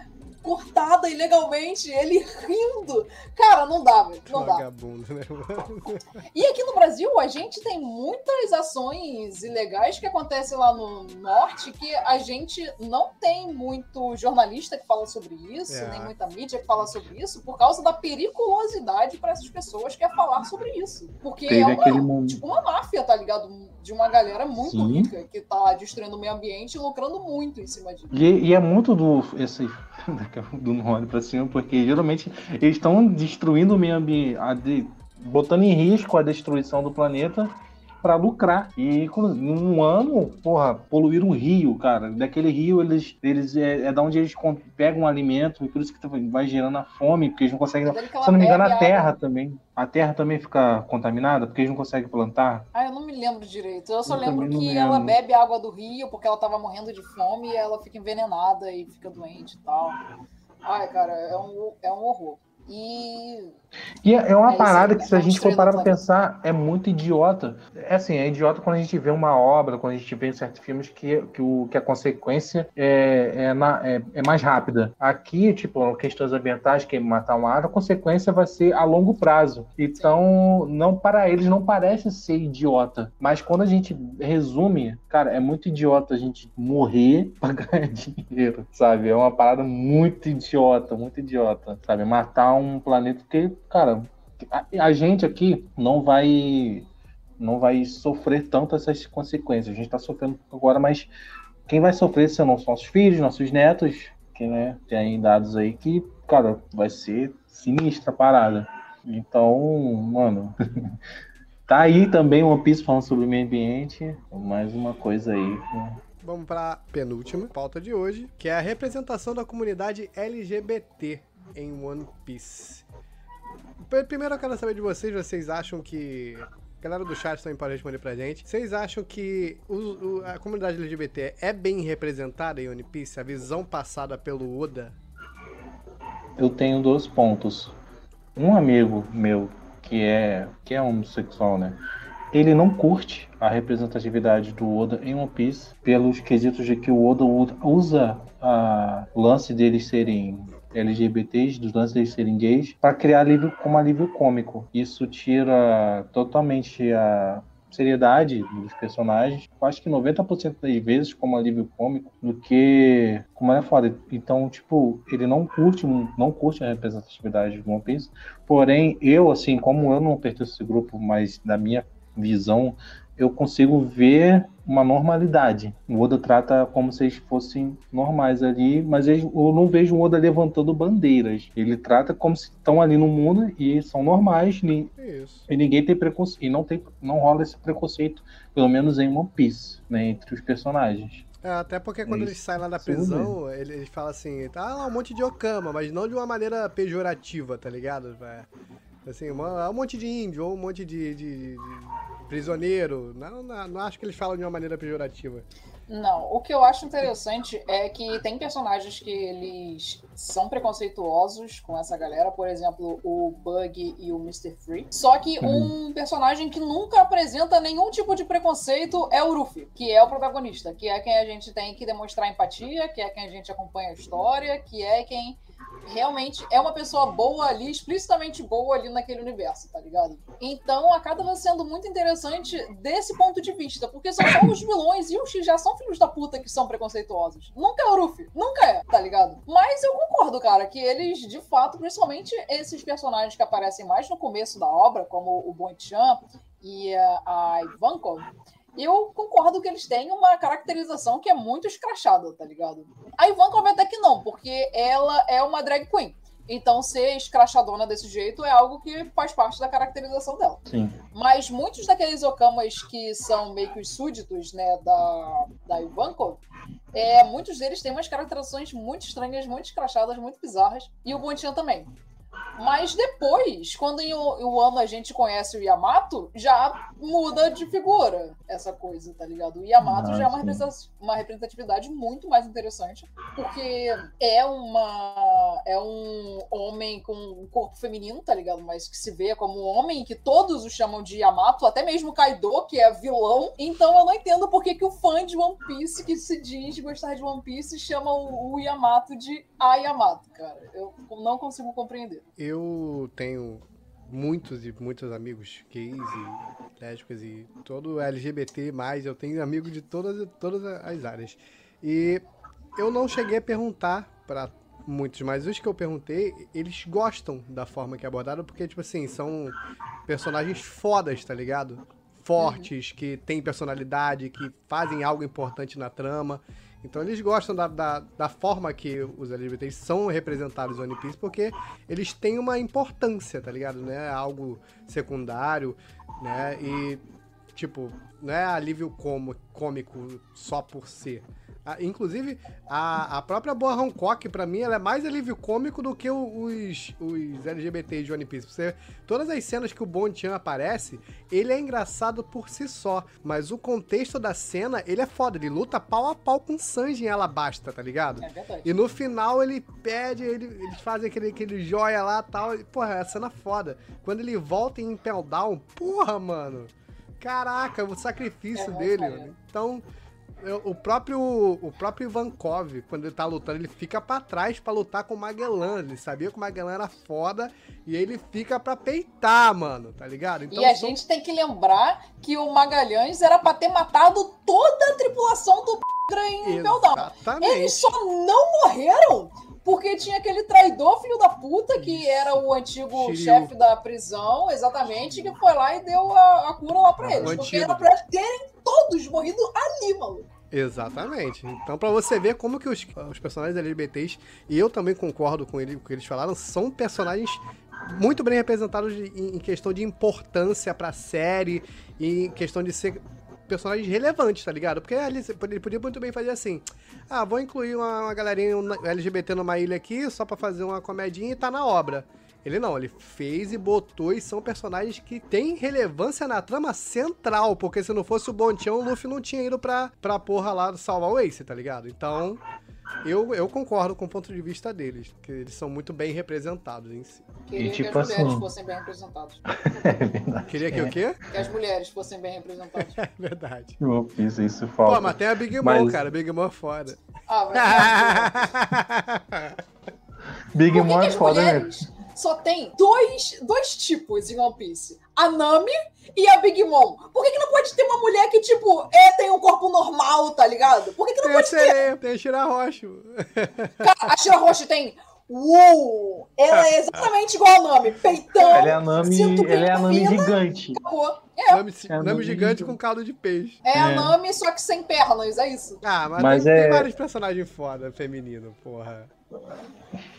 cortada ilegalmente, ele rindo. Cara, não dá, velho. Não dá. Vagabundo, né, mano? E aqui no Brasil, a gente tem muitas ações ilegais que acontecem lá no norte que a gente não tem muito jornalista que fala sobre isso, É. nem muita mídia que fala sobre isso, por causa da periculosidade para essas pessoas que é falar sobre isso. Porque Teve é uma, aquele momento. tipo uma máfia, tá ligado? De uma galera muito Sim. rica que tá destruindo o meio ambiente e lucrando muito em cima disso. E, e é muito do esse (laughs) (laughs) do norte pra cima, porque geralmente eles estão destruindo o meio ambiente, de- botando em risco a destruição do planeta para lucrar. E em um ano, porra, poluíram um rio, cara. Daquele rio eles, eles é, é da onde eles pegam alimento e por isso que vai gerando a fome, porque eles não conseguem. Ela Se não me engano, a terra água. também. A terra também fica contaminada porque eles não conseguem plantar. Ah, eu não me lembro direito. Eu só Eu lembro que ela lembro. bebe água do rio porque ela tava morrendo de fome e ela fica envenenada e fica doente e tal. Ai, cara, é um, é um horror. E E é é uma É parada que, se a gente for parar pra pensar, é muito idiota. É assim, é idiota quando a gente vê uma obra, quando a gente vê em certos filmes que, que, o, que a consequência é, é, na- é- é mais rápida. Aqui, tipo, questões ambientais, que é matar uma árvore, a consequência vai ser a longo prazo. Então, não para eles não parece ser idiota. Mas quando a gente resume, cara, é muito idiota a gente morrer (laughs) pra ganhar dinheiro, sabe? É uma parada muito idiota, muito idiota, sabe? Matar um planeta, porque, cara, a, a gente aqui não vai não vai sofrer tanto essas consequências. A gente está sofrendo agora, mas quem vai sofrer são nossos filhos, nossos netos, que né, tem dados aí que, cara, vai ser sinistra a parada. Então, mano, (laughs) tá aí também One Piece falando sobre o meio ambiente, mais uma coisa aí. né? Vamos pra penúltima pauta de hoje, que é a representação da comunidade LGBT em One Piece. Primeiro eu quero saber de vocês, vocês acham que. Galera do chat também pode responder pra gente. Vocês acham que o- o- a comunidade LGBT é bem representada em One Piece? A visão passada pelo Oda? eu tenho dois pontos. Um amigo meu que é que é homossexual, né? Ele não curte a representatividade do Oda em One Piece pelos quesitos de que o Oda usa o lance deles serem LGBTs, dos lances deles serem gays, para criar alívio como alívio cômico. Isso tira totalmente a seriedade dos personagens, acho que 90% das vezes como alívio cômico, do que como é foda. Então, tipo, ele não curte, não curte a representatividade do One Piece. Porém, eu, assim, como eu não pertenço a esse grupo, mas na minha visão, eu consigo ver uma normalidade. O Oda trata como se eles fossem normais ali, mas eles- eu não vejo o Oda levantando bandeiras. Ele trata como se estão ali no mundo e são normais, ni- Isso. e ninguém tem preconceito. E não, tem, não rola esse preconceito, pelo menos em One Piece, né, entre os personagens. É, até porque quando Isso. eles saem lá da prisão, ele- eles falam assim, tá lá um monte de Okama, mas não de uma maneira pejorativa, tá ligado? É, assim, uma- um monte de índio, ou um monte de, de- de prisioneiro. Não, não, não acho que eles falam de uma maneira pejorativa. Não, o que eu acho interessante é que tem personagens que eles são preconceituosos com essa galera, por exemplo, o Bug e o Mr. Free. Só que um personagem que nunca apresenta nenhum tipo de preconceito é o Ruffy, que é o protagonista, que é quem a gente tem que demonstrar empatia, que é quem a gente acompanha a história, que é quem realmente é uma pessoa boa ali, explicitamente boa ali naquele universo, tá ligado? Então acaba sendo muito interessante desse ponto de vista, porque são só os vilões e os que já são filhos da puta que são preconceituosos. Nunca é o Ruffy, nunca é, tá ligado? Mas eu concordo, cara, que eles, de fato, principalmente esses personagens que aparecem mais no começo da obra, como o Bonchan e a, Ivankov, eu concordo que eles têm uma caracterização que é muito escrachada, tá ligado? A Ivankov até que não, porque ela é uma drag queen. Então, ser escrachadona desse jeito é algo que faz parte da caracterização dela. Sim. Mas muitos daqueles okamas que são meio que os súditos, né, da, da Ivankov, é, muitos deles têm umas caracterizações muito estranhas, muito escrachadas, muito bizarras. E o Bonchan também. Mas depois, quando em ano a gente conhece o Yamato, já muda de figura essa coisa, tá ligado? O Yamato Ah, já é uma, representatividade muito mais interessante, porque é uma é um homem com um corpo feminino, tá ligado? Mas que se vê como um homem, que todos o chamam de Yamato, até mesmo Kaido, que é vilão. Então eu não entendo por que, que o fã de One Piece, que se diz gostar de One Piece, chama o, o Yamato de a Yamato, cara. Eu não consigo compreender. Eu tenho muitos e muitos amigos gays e lésbicas e todo LGBT, mais eu tenho amigos de todas, todas as áreas. E eu não cheguei a perguntar pra muitos, mas os que eu perguntei, eles gostam da forma que é abordada, porque, tipo assim, são personagens fodas, tá ligado? Fortes, que têm personalidade, que fazem algo importante na trama. Então eles gostam da, da, da forma que os LGBTs são representados no One Piece, porque eles têm uma importância, tá ligado? Não é algo secundário, né? E, tipo, não é alívio cômico só por ser. Ah, inclusive, a, a própria Boa Hancock, pra mim, ela é mais alívio cômico do que o- os, os LGBTs de One Piece. Você, todas as cenas que o Bon Chan aparece, ele é engraçado por si só. Mas o contexto da cena, ele é foda. Ele luta pau a pau com Sanji em Alabasta, tá ligado? É verdade. E no final ele pede, ele- eles fazem aquele, aquele joia lá e tal. e, Porra, é a cena foda. Quando ele volta em Impel Down, porra, mano. Caraca, o sacrifício É muito dele. mano. Então, o próprio o próprio Ivankov, quando ele tá lutando, ele fica pra trás pra lutar com o Magellan. Ele sabia que o Magellan era foda e ele fica pra peitar, mano, tá ligado? e a são- gente tem que lembrar que o Magalhães era pra ter matado toda a tripulação do em Beldão. Eles só não morreram porque tinha aquele traidor filho da puta que era o antigo Shiryu. chefe da prisão, exatamente, que foi lá e deu a, a cura lá pra O eles. Porque era pra eles terem todos morrido ali. Exatamente. Então, pra você ver como que os, os personagens LGBTs, e eu também concordo com ele, o que eles falaram, são personagens muito bem representados em, em questão de importância pra série e em questão de ser personagens relevantes, tá ligado? Porque ele podia muito bem fazer assim: ah, vou incluir uma, uma galerinha LGBT numa ilha aqui só pra fazer uma comedinha e tá na obra. Ele não, ele fez e botou e são personagens que têm relevância na trama central, porque se não fosse o Bontião, o Luffy não tinha ido pra, pra porra lá salvar o Ace, tá ligado? Então, eu, eu concordo com o ponto de vista deles, que eles são muito bem representados em si. Queria tipo que as mulheres assim- fossem bem representadas. (laughs) É verdade. Queria que o quê? Que as mulheres fossem bem representadas. (laughs) É verdade. Eu fiz isso Pô, falta. mas tem a Big Mom, Mas- cara. Big Mom é foda. Ah, mas... (laughs) Big Mom é foda, né? Só tem dois, dois tipos em One Piece? A Nami e a Big Mom. Por que, que não pode ter uma mulher que, tipo, é, tem um corpo normal, tá ligado? Por que, que não Tem a pode ter? sereia, tem a Shirahoshi. (laughs) Cara, a Shira Roche tem. Uou! Ela é exatamente igual a Nami. Peitão. Ela é a Nami, ela é a Nami gigante. acabou. É, Nome, É a nome Nami gigante gigante. com caldo de peixe. é a É. Nami, só que sem pernas, é isso. Ah, mas, Mas tem, tem é- vários personagens foda, feminino, porra.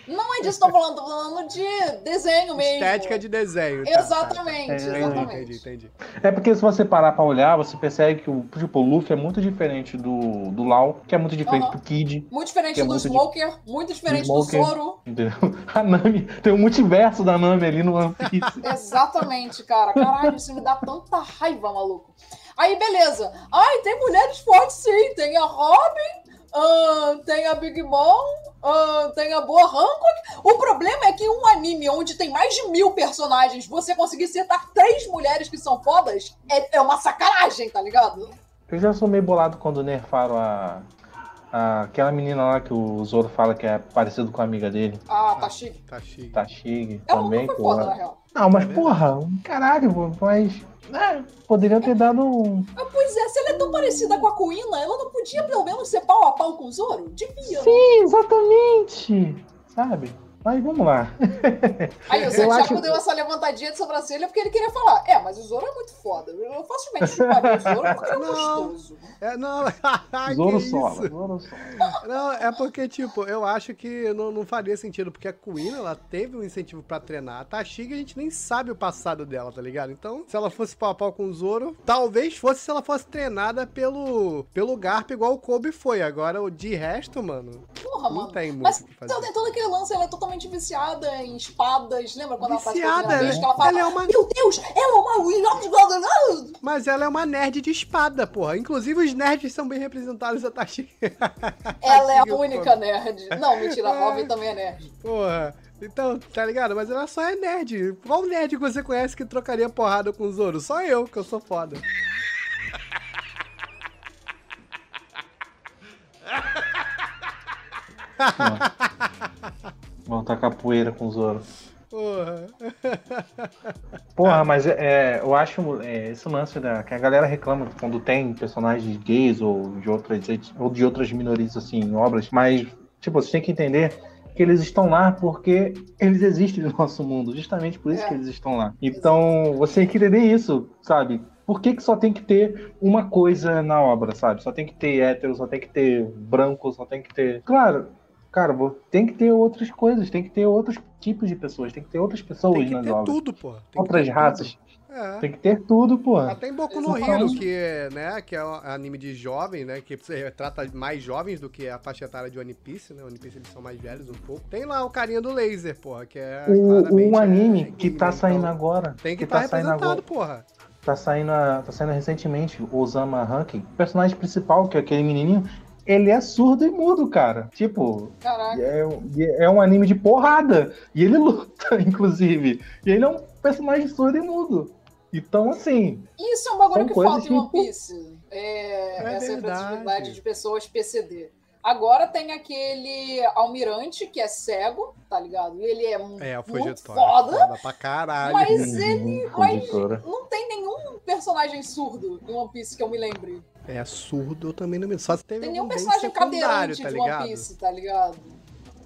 Não é disso que eu tô falando, tô falando de desenho mesmo. Estética de desenho. tá, tá, tá. Exatamente, É, Entendi, exatamente. entendi, entendi. É porque se você parar pra olhar, você percebe que o, tipo, o Luffy é muito diferente do, do Lau, que é muito diferente Aham. do Kid, Muito diferente é do muito di- Smoker, muito diferente do Smoker. Zoro. entendeu? (laughs) A Nami, tem um multiverso da Nami ali no One Piece. (laughs) Exatamente, cara. Caralho, isso me dá tanta raiva, maluco. Aí, beleza. Ai, tem mulheres fortes sim. Tem a Robin, ahn, tem a Big Mom, ahn, tem a Boa Hancock. O problema é que um anime onde tem mais de mil personagens, você conseguir citar três mulheres que são fodas, é, é uma sacanagem, tá ligado? Eu já sou meio bolado quando nerfaram a, a- aquela menina lá que o Zoro fala que é parecido com a amiga dele, Ah, tá. Tá chique. Tashig, Ela também, foi foda, na porra. real. Não, mas porra, caralho, mas. É, poderia ter dado um. Ah, pois é, se ela é tão parecida com a Kuina, ela não podia pelo menos ser pau a pau com o Zoro? Devia. né? Sim, exatamente! Sabe? Mas vamos lá. Aí o Santiago acho- deu essa levantadinha de sobrancelha porque ele queria falar. É, mas o Zoro é muito foda. Eu facilmente chuparia o Zoro porque ele é Não. gostoso. É, não, (laughs) Zoro que sola. isso? Zoro sola. Não, é porque, tipo, eu acho que não, não faria sentido, porque a Queen, ela teve um incentivo pra treinar. A Tashiga, a gente nem sabe o passado dela, tá ligado? Então, se ela fosse pau a pau com o Zoro, talvez fosse se ela fosse treinada pelo, pelo Garp, igual o Kobe foi. Agora, de resto, mano, Porra, não mano. tem muito Mas o que então, fazer. tem todo aquele lance, ela é totalmente viciada em espadas. Lembra quando ela faz Viciada, primeira vez que ela fala, ela é uma- Meu Deus, ela é uma Mas ela é uma nerd de espada, porra. Inclusive, os nerds são bem representados a Tashiga. (laughs) Ela é a única nerd. Não, mentira, a Robin (laughs) também é nerd. Porra. Então, tá ligado? Mas ela só é nerd. Qual nerd que você conhece que trocaria porrada com o Zoro? Só eu, que eu sou foda. (laughs) Vamos tacar poeira com o Zoro. Porra. Porra, mas é, eu acho é, esse lance da, que a galera reclama quando tem personagens gays ou de outras, ou de outras minorias assim, em obras, mas tipo, você tem que entender que eles estão lá porque eles existem no nosso mundo, justamente por isso É. que eles estão lá. Então, você tem que entender isso, sabe? Por que, que só tem que ter uma coisa na obra, sabe? Só tem que ter hétero, só tem que ter branco, só tem que ter. Claro, cara, tem que ter outras coisas, tem que ter outros tipos de pessoas, tem que ter outras pessoas Tem que nas ter obras. tudo, porra. Tem Outras ter raças. tudo. É. Tem que ter tudo, porra. Até em Boku no. Hero, que é, né, que é um anime de jovem, né, que você trata mais jovens do que a faixa etária de One Piece, né, One Piece eles são mais velhos um pouco. Tem lá o carinha do laser, porra, que é O, claramente, um anime é, que tá saindo então agora. Tem que tá estar saindo representado, agora. porra. Tá saindo, a- tá saindo recentemente o Osama Rankin. O personagem principal, que é aquele menininho, ele é surdo e mudo, cara. Tipo, Caraca. é, é um anime de porrada. E ele (laughs) luta, inclusive. E ele é um personagem surdo e mudo. Então, assim, Isso é um bagulho que falta em One Piece. É, É essa verdade. representatividade de pessoas PCD. Agora tem aquele almirante que é cego, tá ligado? E ele é, É, muito foda, Foda pra caralho. mas Uhum, ele. Mas editora. não tem nenhum personagem surdo em One Piece que eu me lembre. É surdo, eu também não me... Só se teve Tem nenhum personagem cadeirante tá de ligado? One Piece, tá ligado?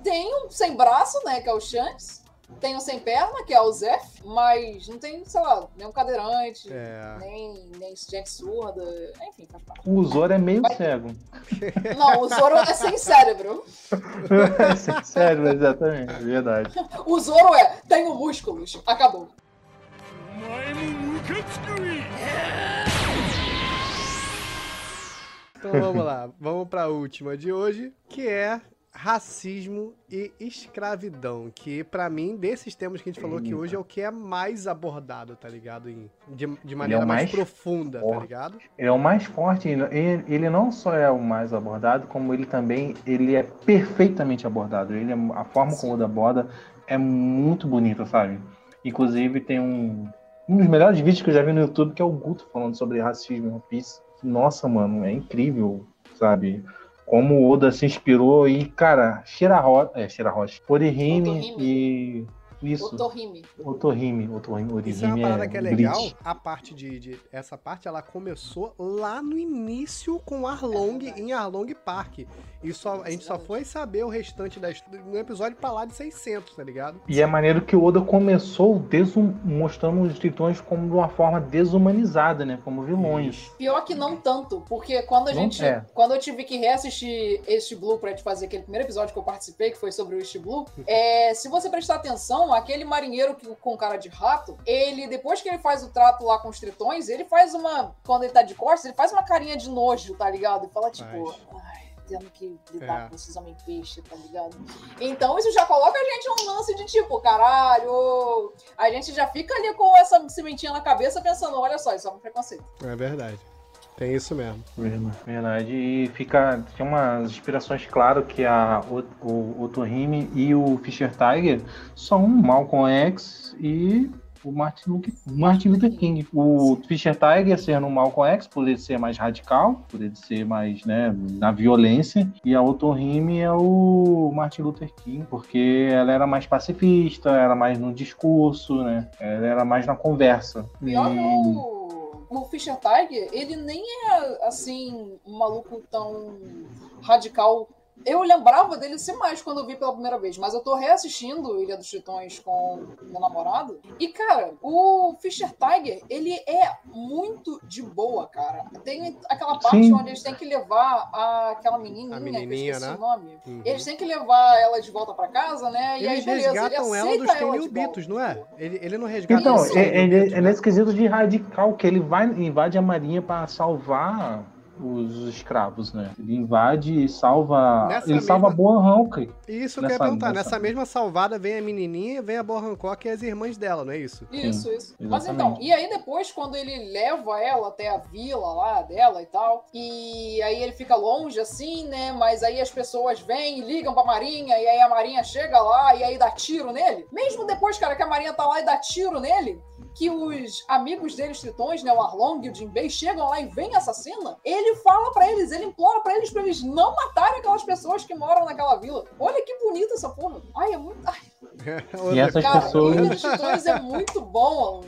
Tem um sem braço, né, que é o Shanks. Tem um sem perna, que é o Zef. Mas não tem, sei lá, nenhum cadeirante, É. nem, nem gente surda. Enfim, faz parte. o Zoro é meio Vai- cego. (laughs) Não, o Zoro é sem cérebro. (laughs) Sério, exatamente. é Verdade. O Zoro é, tenho músculos. Acabou. Então vamos lá, vamos pra última de hoje, que é racismo e escravidão, que pra mim, desses temas que a gente falou aqui hoje, é o que é mais abordado, tá ligado? Em- de, de maneira mais, mais profunda, tá forte. ligado? Ele é o mais forte, ele, ele não só é o mais abordado, como ele também ele é perfeitamente abordado. Ele é, a forma como ele aborda é muito bonita, sabe? Inclusive tem um, um dos melhores vídeos que eu já vi no YouTube, que é o Guto falando sobre racismo em One Piece. Nossa, mano, é incrível, sabe? Como o Oda se inspirou e, cara, Shirahoshi, é, Shirahoshi, Orihime Otohime. e isso, O Torrime. Otohime, Otohime, Isso é uma Orihime parada é, que é Bleach. legal. A parte de, de- Essa parte ela começou lá no início com Arlong verdade. em Arlong Park. E só, a gente só foi saber o restante da história no episódio pra lá de 600, tá ligado? E é maneiro que o Oda começou desum- mostrando os tritões como de uma forma desumanizada, né? Como vilões. Pior que não tanto, porque quando a Não gente. é. Quando eu tive que reassistir East Blue pra gente fazer aquele primeiro episódio que eu participei, que foi sobre o East Blue, é, se você prestar atenção, aquele marinheiro que, com cara de rato, ele, depois que ele faz o trato lá com os tritões, ele faz uma. Quando ele tá de costas, ele faz uma carinha de nojo, tá ligado? E fala, tipo, Faz. ai, tendo que lidar É. com esses homens peixe, tá ligado? Então isso já coloca a gente num lance de tipo, caralho. A gente já fica ali com essa sementinha na cabeça pensando, olha só, isso é um preconceito. É verdade. Tem isso mesmo. Verdade. E fica. Tem umas inspirações, claro, que a, o, o Otohime e o Fischer Tiger são o Malcolm X e o Martin Luther, Martin Luther King. O Fischer Tiger sendo o Malcolm X, por ele ser mais radical, por ele ser mais, né, na violência. E a Otohime é o Martin Luther King, porque ela era mais pacifista, era mais no discurso, né? Ela era mais na conversa. E- o, Fischer Tiger, ele nem é, assim, um maluco tão radical eu lembrava dele ser mais quando eu vi pela primeira vez, mas eu tô reassistindo Ilha dos Tritões com meu namorado. E, cara, o Fischer Tiger, ele é muito de boa, cara. Tem aquela parte Sim. onde eles têm que levar a- aquela menininha, A que eu menininha, esqueci né? o nome. Uhum. Eles têm que levar ela de volta pra casa, né? E aí, Eles beleza, ele resgatam ela dos ela de Tenryubitos, volta. não é? Ele, ele não resgata Então, dos é, ele, Tenryubitos, é né? nesse quesito de radical, que ele vai invade a marinha para salvar os escravos, né? Ele invade e salva. Nessa ele salva mesma- Boa Hancock. Isso que eu ia perguntar. nessa- Nessa mesma salvada vem a menininha, vem a Boa Hancock e as irmãs dela, não é isso? Isso, isso. exatamente. Mas então, e aí depois, quando ele leva ela até a vila lá dela e tal, e aí ele fica longe assim, né? Mas aí as pessoas vêm e ligam pra Marinha, e aí a Marinha chega lá e aí dá tiro nele. Mesmo depois, cara, que a Marinha tá lá e dá tiro nele, que os amigos dele, os tritões, né, o Arlong e o Jinbei, chegam lá e veem essa cena, ele fala pra eles, ele implora pra eles, pra eles não matarem aquelas pessoas que moram naquela vila. Olha que bonita essa porra. Ai, é muito... Ai, (laughs) E essas cara, pessoas. Ilha dos Tritões é muito bom,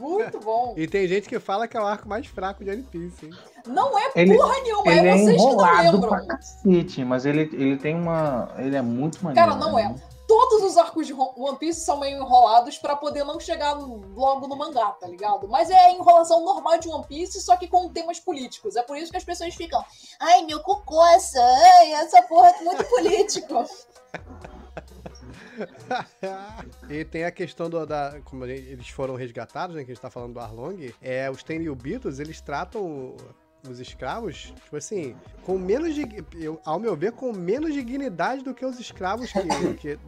muito bom. E tem gente que fala que é o arco mais fraco de One Piece, hein? Não é Ele- porra nenhuma, Ele é é vocês que não enrolado lembram. pra cacete, mas ele, ele tem uma. Ele é muito maneiro. Cara, não né? é. Todos os arcos de One Piece são meio enrolados pra poder não chegar logo no mangá, tá ligado? Mas é a enrolação normal de One Piece, só que com temas políticos. É por isso que as pessoas ficam, ai, meu cu coça, ai, essa porra é muito político. (laughs) e tem a questão do, da. Como eles foram resgatados, né? Que a gente tá falando do Arlong. É, os Tenryubitos, eles tratam os escravos, tipo assim, com menos de. Eu, ao meu ver, com menos dignidade do que os escravos que, (laughs) que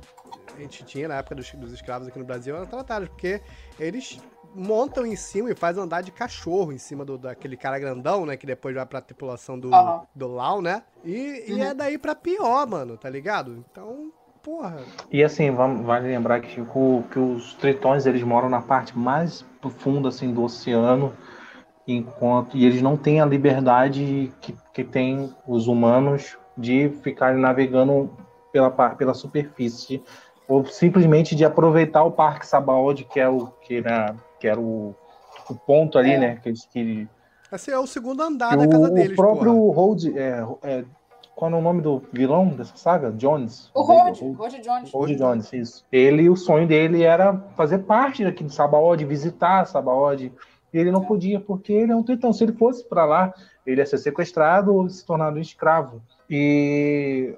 a gente tinha na época dos, dos escravos aqui no Brasil eram tratados, porque eles montam em cima e fazem andar de cachorro em cima do, daquele cara grandão, né? Que depois vai pra tripulação do, Aham. do Lau, né? E, e Uhum. é daí pra pior, mano, tá ligado? Então, porra. E assim, vamos- vale lembrar que, o- que os tritões eles moram na parte mais profunda assim, do oceano, enquanto e eles não têm a liberdade que, que tem os humanos de ficarem navegando pela, pela superfície, ou simplesmente de aproveitar o Parque Sabaody, que é o que, né, que era o, o ponto ali, É. né? Que, eles- que, Esse é o segundo andar que da o, casa o deles, próprio porra. Hold, é, é, qual é o nome do vilão dessa saga? Jones. O Rod, Rod Jones. Rod Jones, isso. Ele, o sonho dele era fazer parte daqui de Sabaody, visitar Sabaody. E ele não podia, porque ele é um tritão. Se ele fosse para lá, ele ia ser sequestrado ou se tornar um escravo. E,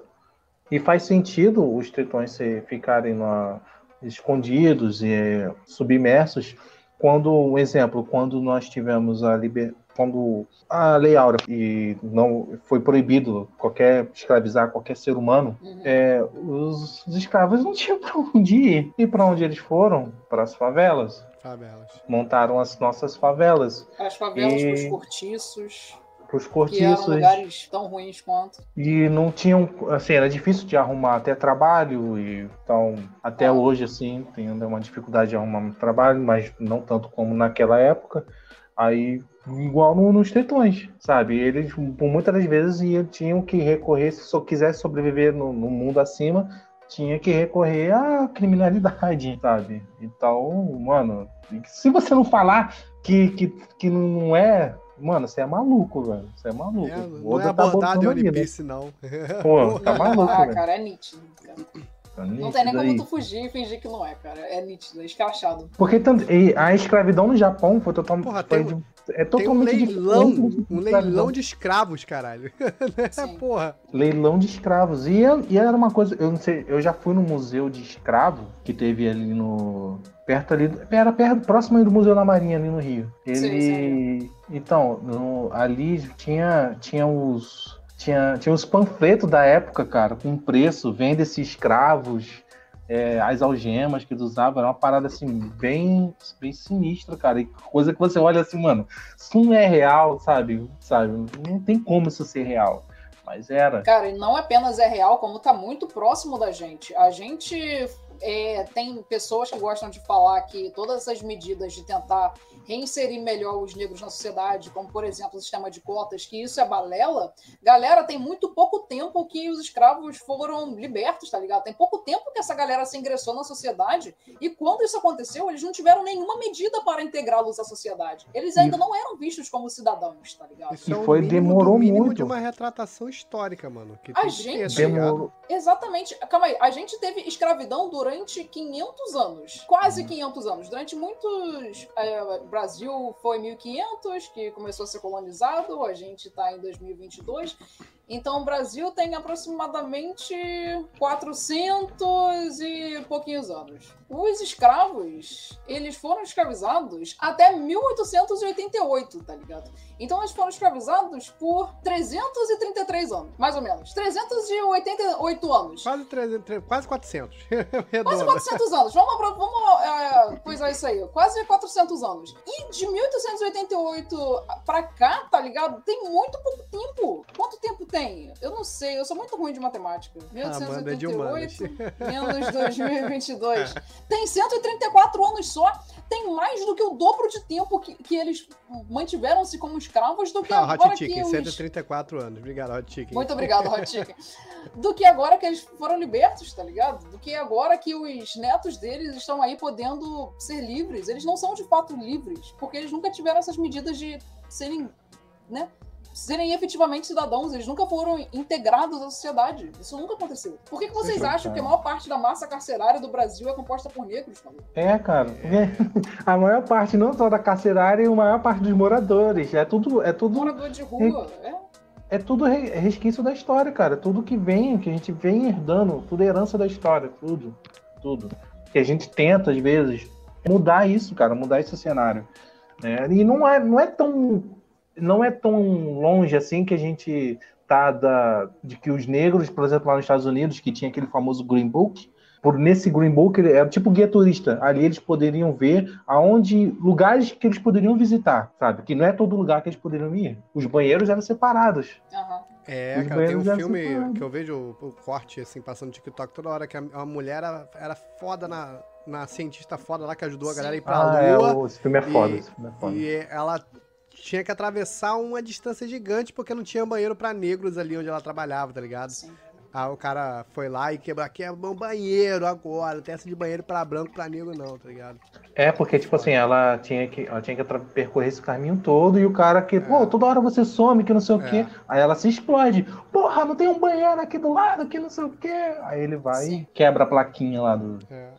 e faz sentido os tritões se, ficarem lá escondidos e submersos. Quando, um exemplo, quando nós tivemos a liber... quando a Lei Áurea e não foi proibido qualquer escravizar qualquer ser humano, Uhum. é, os, os escravos não tinham para onde ir. E para onde eles foram? Para as favelas. Favelas. Montaram as nossas favelas. As favelas E- pros cortiços, Para os que eram cortiços. lugares tão ruins quanto. E não tinham. Assim, era difícil de arrumar até trabalho. E, então, até Ah. hoje, assim, tem ainda uma dificuldade de arrumar um trabalho, mas não tanto como naquela época. Aí, igual no- nos tritões, sabe? Eles, por muitas das vezes, iam, tinham que recorrer, se só quisesse sobreviver no, no mundo acima, tinha que recorrer à criminalidade, sabe? Então, mano, se você não falar que, que, que não é. Mano, você é maluco, velho. Você é maluco. É, não Oda é tá abordado em botando One né? Piece, não. (laughs) Pô, tá maluco, Ah, velho. cara, é nítido. cara. Tá Não tem nem como tu fugir e fingir que não é, cara. É nítido, é escrachado. Porque tanto- a escravidão no Japão foi totalmente. Porra, foi tem um- de- é Tem um totalmente leilão, diferente de um leilão de escravos, caralho. (laughs) Sim. Porra. Leilão de escravos. E, é- e era uma coisa, eu não sei, eu já fui no museu de escravo que teve ali no. Perto ali. Era perto, próximo do Museu da Marinha, ali no Rio. Ele. Sim, Então, no- ali tinha, tinha os. Tinha, tinha os panfletos da época, cara, com preço, vende-se escravos, é, as algemas que eles usavam, era uma parada assim, bem, bem sinistra, cara. E coisa que você olha assim, mano, isso não é real, sabe? Sabe? Não tem como isso ser real. Mas era. Cara, e não apenas é real, como tá muito próximo da gente. A gente é, tem pessoas que gostam de falar que todas essas medidas de tentar reinserir melhor os negros na sociedade, como por exemplo o sistema de cotas, que isso é balela, galera, tem muito pouco tempo que os escravos foram libertos, tá ligado? Tem pouco tempo que essa galera se ingressou na sociedade e quando isso aconteceu, eles não tiveram nenhuma medida para integrá-los à sociedade. Eles ainda não eram vistos como cidadãos, tá ligado? Isso E é o foi- mínimo demorou do mínimo muito. de uma retratação histórica, mano. Que A gente- tá ligado? Demorou. Exatamente. Calma aí. A gente teve escravidão durante 500 anos. Quase 500 anos. Durante muitos. é, Brasil foi 1500, que começou a ser colonizado. A gente está em 2022. Então o Brasil tem aproximadamente 400 e pouquinhos anos. Os escravos, eles foram escravizados até 1888, tá ligado? Então eles foram escravizados por 333 anos, mais ou menos. 388 anos. Quase, 300, tre- quase 400. (laughs) Quase Redondo. 400 anos. Vamos, vamos é, coisar isso aí. Quase 400 anos. E de 1888 pra cá, tá ligado? Tem muito pouco tempo. Quanto tempo tem? Eu não sei. Eu sou muito ruim de matemática. Amanda é de humanas. 1888 menos 2022. Tem 134 anos só. Tem mais do que o dobro de tempo que, que eles mantiveram-se como escravos do que Ah, agora Hot que Chicken, os... 134 anos. Obrigado, Hot Chicken. Muito obrigado, Hot Chicken. Do que agora que eles foram libertos, tá ligado? Do que agora que os netos deles estão aí podendo ser livres. Eles não são de fato livres, porque eles nunca tiveram essas medidas de serem, né? Serem efetivamente cidadãos, eles nunca foram integrados à sociedade. Isso nunca aconteceu. Por que, que vocês Isso, acham cara. que a maior parte da massa carcerária do Brasil é composta por negros, cara? É, cara. porque (laughs) A maior parte, não só da carcerária, e a maior parte dos moradores. É tudo, é tudo, Morador de rua, é? é tudo re- resquício da história, cara. Tudo que vem, que a gente vem herdando, tudo é herança da história, tudo. Tudo. Que a gente tenta, às vezes, mudar isso, cara, mudar esse cenário. né? E não é, não é tão. Não é tão longe assim que a gente tá da, de que os negros, por exemplo, lá nos Estados Unidos, que tinha aquele famoso Green Book, por nesse Green Book ele era tipo guia turista. Ali eles poderiam ver aonde lugares que eles poderiam visitar, sabe? Que não é todo lugar que eles poderiam ir. Os banheiros eram separados. Aham. É, Os cara, tem um filme separaram. que eu vejo o, corte, assim, passando no TikTok toda hora, que a, a mulher era, era foda na, na cientista foda lá que ajudou a galera a ir pra Ah, é, lua. o- esse filme é foda. e- esse filme é foda. E ela tinha que atravessar uma distância gigante porque não tinha banheiro pra negros ali onde ela trabalhava, tá ligado? Sim. Aí o cara foi lá e quebrou aqui é um banheiro agora, não tem essa de banheiro pra branco, pra negro não, tá ligado? É, porque, tipo assim, ela tinha que, ela tinha que percorrer esse caminho todo e o cara que, pô, toda hora você some, que não sei o É. quê. Aí ela se explode. Porra, não tem um banheiro aqui do lado, que não sei o quê. Aí ele vai Sim. e quebra a plaquinha lá do. É.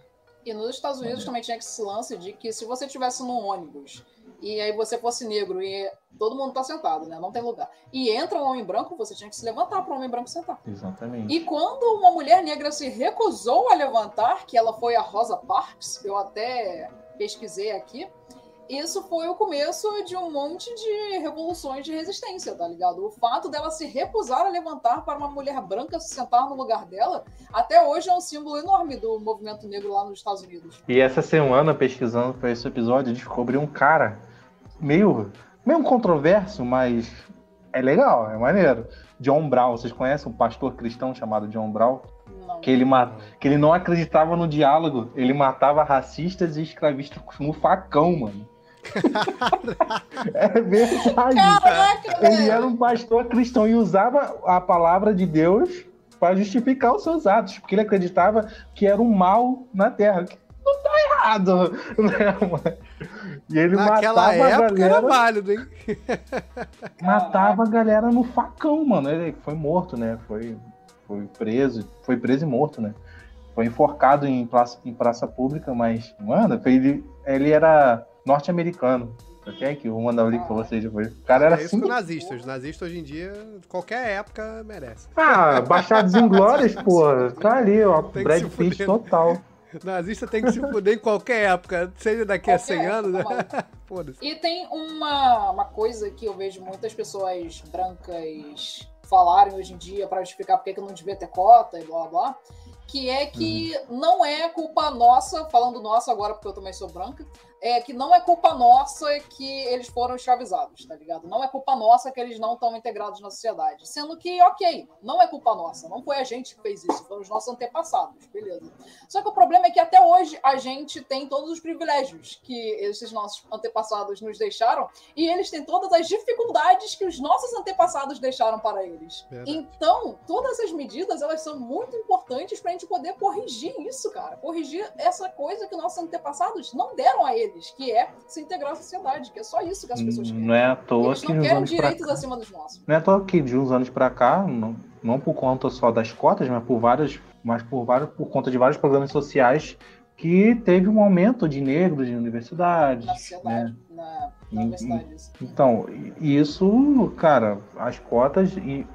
E nos Estados Unidos também tinha esse lance de que se você estivesse num ônibus e aí você fosse negro e todo mundo tá sentado, né? Não tem lugar. E entra um homem branco, você tinha que se levantar para o homem branco sentar. Exatamente. E quando uma mulher negra se recusou a levantar, que ela foi a Rosa Parks, eu até pesquisei aqui, isso foi o começo de um monte de revoluções de resistência, tá ligado? O fato dela se recusar a levantar para uma mulher branca se sentar no lugar dela, até hoje é um símbolo enorme do movimento negro lá nos Estados Unidos. E essa semana, pesquisando para esse episódio, descobri um cara meio, meio controverso, mas é legal, é maneiro. John Brown, vocês conhecem um pastor cristão chamado John Brown? Não. Que ele, que ele não acreditava no diálogo, ele matava racistas e escravistas no facão, mano. (laughs) é verdade. Caraca, Ele era um pastor cristão e usava a palavra de Deus para justificar os seus atos, porque ele acreditava que era um mal na terra. Que não tá errado, (laughs) né, mano? E ele Naquela matava a época era galera, válido, hein? (laughs) matava a galera no facão, mano. Ele foi morto, né? Foi, foi preso, foi preso e morto, né? Foi enforcado em praça, em praça pública, mas, mano, ele, ele era norte-americano. Até aqui, eu vou mandar o link pra vocês depois. O cara era é isso assim. com nazistas. Os nazistas hoje em dia, qualquer época, merece. Ah, Baixados Inglórios, (laughs) pô. Tá ali, ó. Tem que Brad Pitt fuder. total. Nazista tem que se fuder em qualquer época, seja daqui a Qualquer 100 anos, né? época, (laughs) Foda-se. E tem uma, uma coisa que eu vejo muitas pessoas brancas falarem hoje em dia para justificar porque que não devia ter cota e blá blá, que é que não é culpa nossa, falando nossa agora porque eu também sou branca, é que não é culpa nossa que eles foram escravizados, tá ligado? Não é culpa nossa que eles não estão integrados na sociedade. Sendo que, ok, não é culpa nossa, não foi a gente que fez isso, foram os nossos antepassados, beleza. Só que o problema é que até hoje a gente tem todos os privilégios que esses nossos antepassados nos deixaram e eles têm todas as dificuldades que os nossos antepassados deixaram para eles. Verdade. Então, todas essas medidas, elas são muito importantes pra gente poder corrigir isso, cara. Corrigir essa coisa que nossos antepassados não deram a eles, que é se integrar à sociedade, que é só isso que as pessoas querem. Não é à toa Eles que não querem direitos cá. acima dos nossos. Não é à toa que de uns anos pra cá, não, não por conta só das cotas, mas por várias, mas por vários, por conta de vários programas sociais que teve um aumento de negros em universidades. Na sociedade, né? na, na Hum, universidade. isso. Então, isso, cara, as cotas e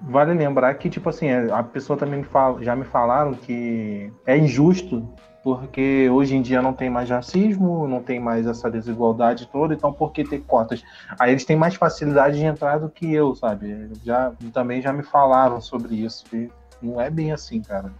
vale lembrar que tipo assim, a pessoa também me fala, já me falaram que é injusto porque hoje em dia não tem mais racismo, não tem mais essa desigualdade toda, então por que ter cotas? Aí eles têm mais facilidade de entrar do que eu, sabe? Já também já me falaram sobre isso. E não é bem assim, cara.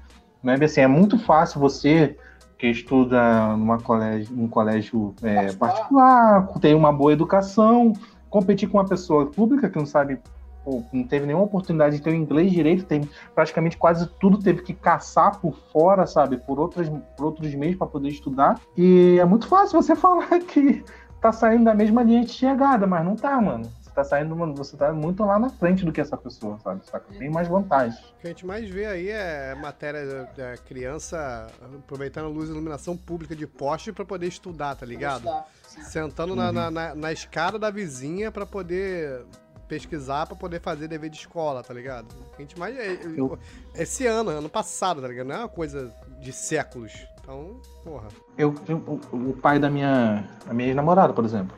Não é bem assim. É muito fácil você que estuda numa colégio, um colégio é, Particular. particular, tem uma boa educação, competir com uma pessoa pública que não sabe, pô, não teve nenhuma oportunidade de ter o inglês direito, tem praticamente quase tudo teve que caçar por fora, sabe, por outras, por outros meios para poder estudar. E é muito fácil você (laughs) falar que tá saindo da mesma linha de chegada, mas não tá, mano. Você tá saindo, mano, você tá muito lá na frente do que essa pessoa, sabe? Saca? Tem mais vantagens. O que a gente mais vê aí é matéria da criança aproveitando a luz e iluminação pública de poste pra poder estudar, tá ligado? Estudar. Sentando na, na, na, na escada da vizinha pra poder pesquisar, pra poder fazer dever de escola, tá ligado? A gente mais. é- é- Eu- Esse ano, ano passado, tá ligado? Não é uma coisa de séculos. Então, porra. Eu, eu- o, pai da minha, a minha ex-namorada, por exemplo,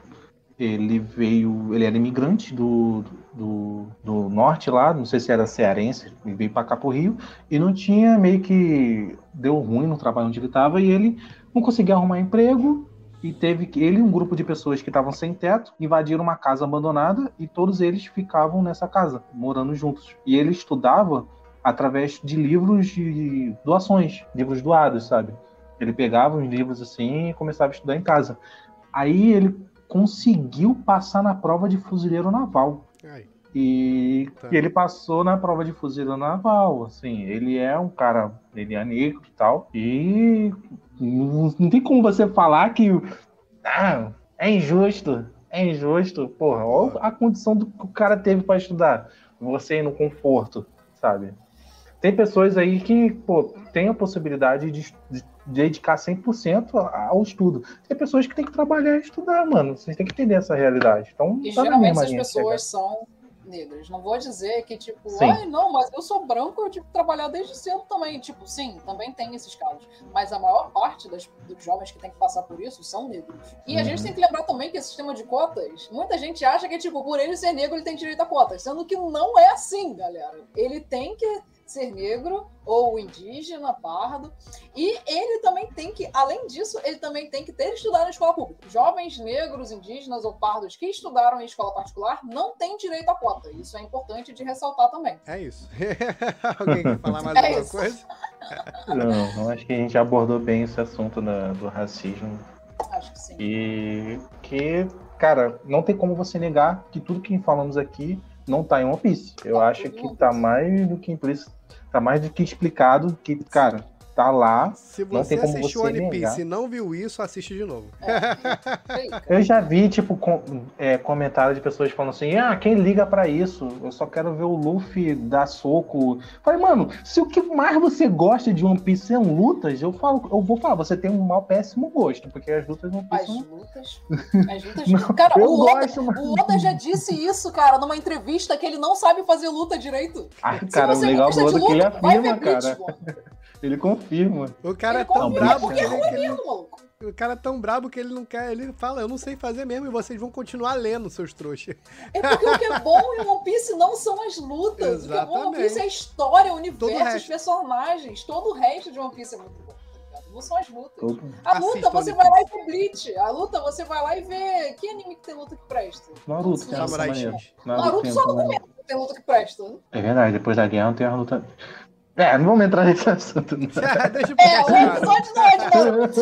ele veio, ele era imigrante do, do, do norte lá, não sei se era cearense, ele veio para cá pro Rio e não tinha meio que deu ruim no trabalho onde ele estava e ele não conseguia arrumar emprego e teve que ele e um grupo de pessoas que estavam sem teto invadiram uma casa abandonada e todos eles ficavam nessa casa morando juntos e ele estudava através de livros de doações, livros doados, sabe? Ele pegava os livros assim e começava a estudar em casa. Aí ele conseguiu passar na prova de fuzileiro naval. Ai, E, Tá. e ele passou na prova de fuzileiro naval. Assim, ele é um cara, ele é negro e tal. E não, não tem como você falar que ah, é injusto. É injusto. Porra, olha a condição do que o cara teve para estudar. Você ir no conforto, sabe? Tem pessoas aí que, pô, tem a possibilidade de, de dedicar 100% ao estudo. Tem pessoas que têm que trabalhar e estudar, mano. Vocês têm que entender essa realidade. Então, E tá geralmente essas chegar. pessoas são negras. Não vou dizer que, tipo, Sim. ai, não, mas eu sou branco, eu tive que trabalhar desde cedo também. Tipo, sim, também tem esses casos. Mas a maior parte das, dos jovens que tem que passar por isso são negros. E a Uhum. gente tem que lembrar também que esse sistema de cotas, muita gente acha que, tipo, por ele ser negro, ele tem direito a cotas. Sendo que não é assim, galera. Ele tem que ser negro ou indígena, pardo. E ele também tem que, além disso, ele também tem que ter estudado em escola pública. Jovens negros, indígenas ou pardos que estudaram em escola particular não têm direito à cota. Isso é importante de ressaltar também. é isso. (laughs) Alguém quer falar mais É alguma isso. coisa? (laughs) Não, não acho que a gente abordou bem esse assunto da- do racismo. Acho que sim. E que, cara, não tem como você negar que tudo que falamos aqui não tá em One Piece. Eu Tá acho que tá mais do que implícito, tá mais do que explicado que, cara, tá lá. Se Não você tem como assistiu você One Piece e não viu isso, assiste de novo. Cara. Eu já vi, tipo, com, é, comentário de pessoas falando assim, ah, quem liga pra isso? Eu só quero ver o Luffy dar soco. Falei, mano, se o que mais você gosta de One Piece são lutas, eu falo, eu vou falar, você tem um mau péssimo gosto, porque as lutas One As são... lutas. (laughs) As lutas. Não, cara, eu o Oda, gosto, mas... o Oda já disse isso, cara, numa entrevista que ele não sabe fazer luta direito. Ah, Se cara, o legal do Oda é que ele luta, vai afirma, cara. Ele confirma. O cara Ele é tão brabo que é ele, que ele- maluco. o cara é tão brabo que ele não quer. Ele fala, eu não sei fazer mesmo, e vocês vão continuar lendo, seus trouxas. É porque o que é bom em One Piece não são as lutas. O que é bom em One Piece é a história, o universo, os resto. personagens. Todo o resto de One Piece é muito bom. tá? Não são as lutas. A Assista luta, você One vai lá e vê Bleach. A luta, você vai lá e vê. Que anime que tem luta que presta? Naruto tem. Naruto tem só no começo tem luta que presta. É verdade, depois da guerra não tem a luta. É, não vamos entrar nesse assunto. Não. (laughs) Deixa o É, o episódio não é de Naruto.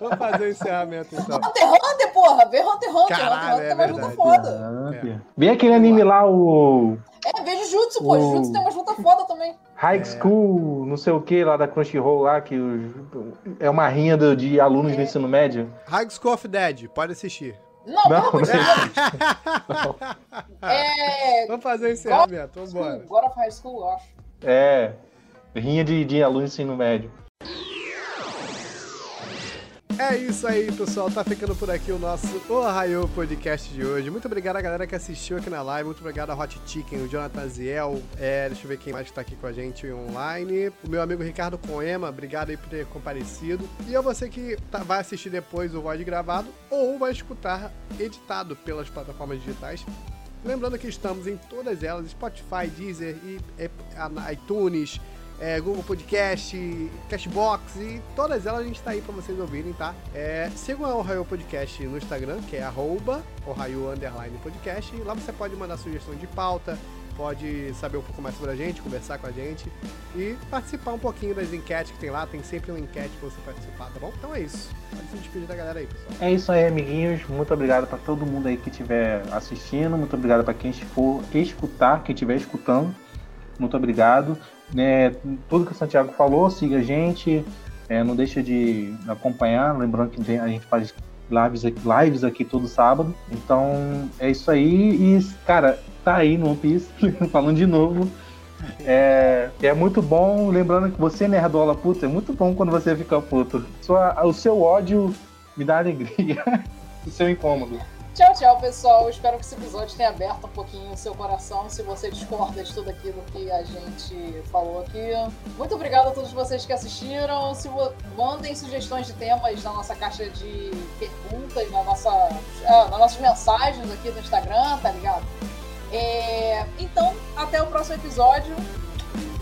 Vamos fazer o encerramento então. Hunter x Hunter, porra. Vê Hunter x Hunter. Caralho, Hunter x Hunter é tem uma luta foda. Vê aquele anime lá, o É, vê Jujutsu, pô. O- Jujutsu tem uma luta foda também. High School, não sei o que, lá da Crunchyroll lá, que é uma rinha do- de alunos do ensino médio. High School of Dead, pode assistir. Não, Não, de não. Deus. É. Vamos fazer o encerramento, vambora. God of High School, eu acho. É, rinha de, de alunos do ensino médio. É isso aí, pessoal. Tá ficando por aqui o nosso Ohio Podcast de hoje. Muito obrigado a galera que assistiu aqui na live. Muito obrigado a Hot Chicken, o Jonathan Ziel. É, deixa eu ver quem mais tá aqui com a gente online. O meu amigo Ricardo Coema, obrigado aí por ter comparecido. E a você que tá- vai assistir depois o VOD gravado ou vai escutar editado pelas plataformas digitais. Lembrando que estamos em todas elas: Spotify, Deezer, e, iTunes, é, Google Podcast, Cashbox e todas elas a gente tá aí pra vocês ouvirem, tá? É, sigam a Ohio Podcast no Instagram, que é arroba Podcast. Lá você pode mandar sugestão de pauta, pode saber um pouco mais sobre a gente, conversar com a gente e participar um pouquinho das enquetes que tem lá. Tem sempre uma enquete pra você participar, tá bom? Então é isso. Pode se despedir da galera aí, pessoal. É isso aí, amiguinhos. Muito obrigado pra todo mundo aí que estiver assistindo. Muito obrigado pra quem for escutar, quem estiver escutando. Muito obrigado. Né, tudo que o Santiago falou, siga a gente. É, não deixa de acompanhar. Lembrando que a gente faz lives aqui, lives aqui todo sábado. Então é isso aí. E, cara, tá aí no One Piece, (laughs) falando de novo. É, é muito bom, lembrando que você, nerdola puta, é muito bom quando você fica puto. Sua, o seu ódio me dá alegria. (laughs) o seu incômodo. Tchau, tchau, pessoal. Espero que esse episódio tenha aberto um pouquinho o seu coração. Se você discorda de tudo aquilo que a gente falou aqui. Muito obrigado a todos vocês que assistiram. Se Mandem sugestões de temas na nossa caixa de perguntas, na nossa, ah, nas nossas mensagens aqui no Instagram, tá ligado? É, Então, até o próximo episódio.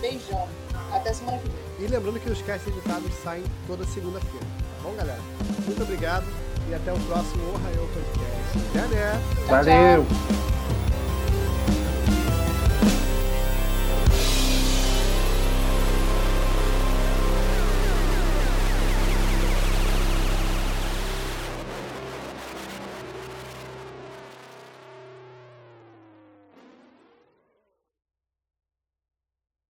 Beijão. Até semana que vem. E lembrando que os casts editados saem toda segunda-feira, tá bom, galera? Muito obrigado e até o próximo Ohio Podcast. Até, né? Tchau, tchau. Valeu!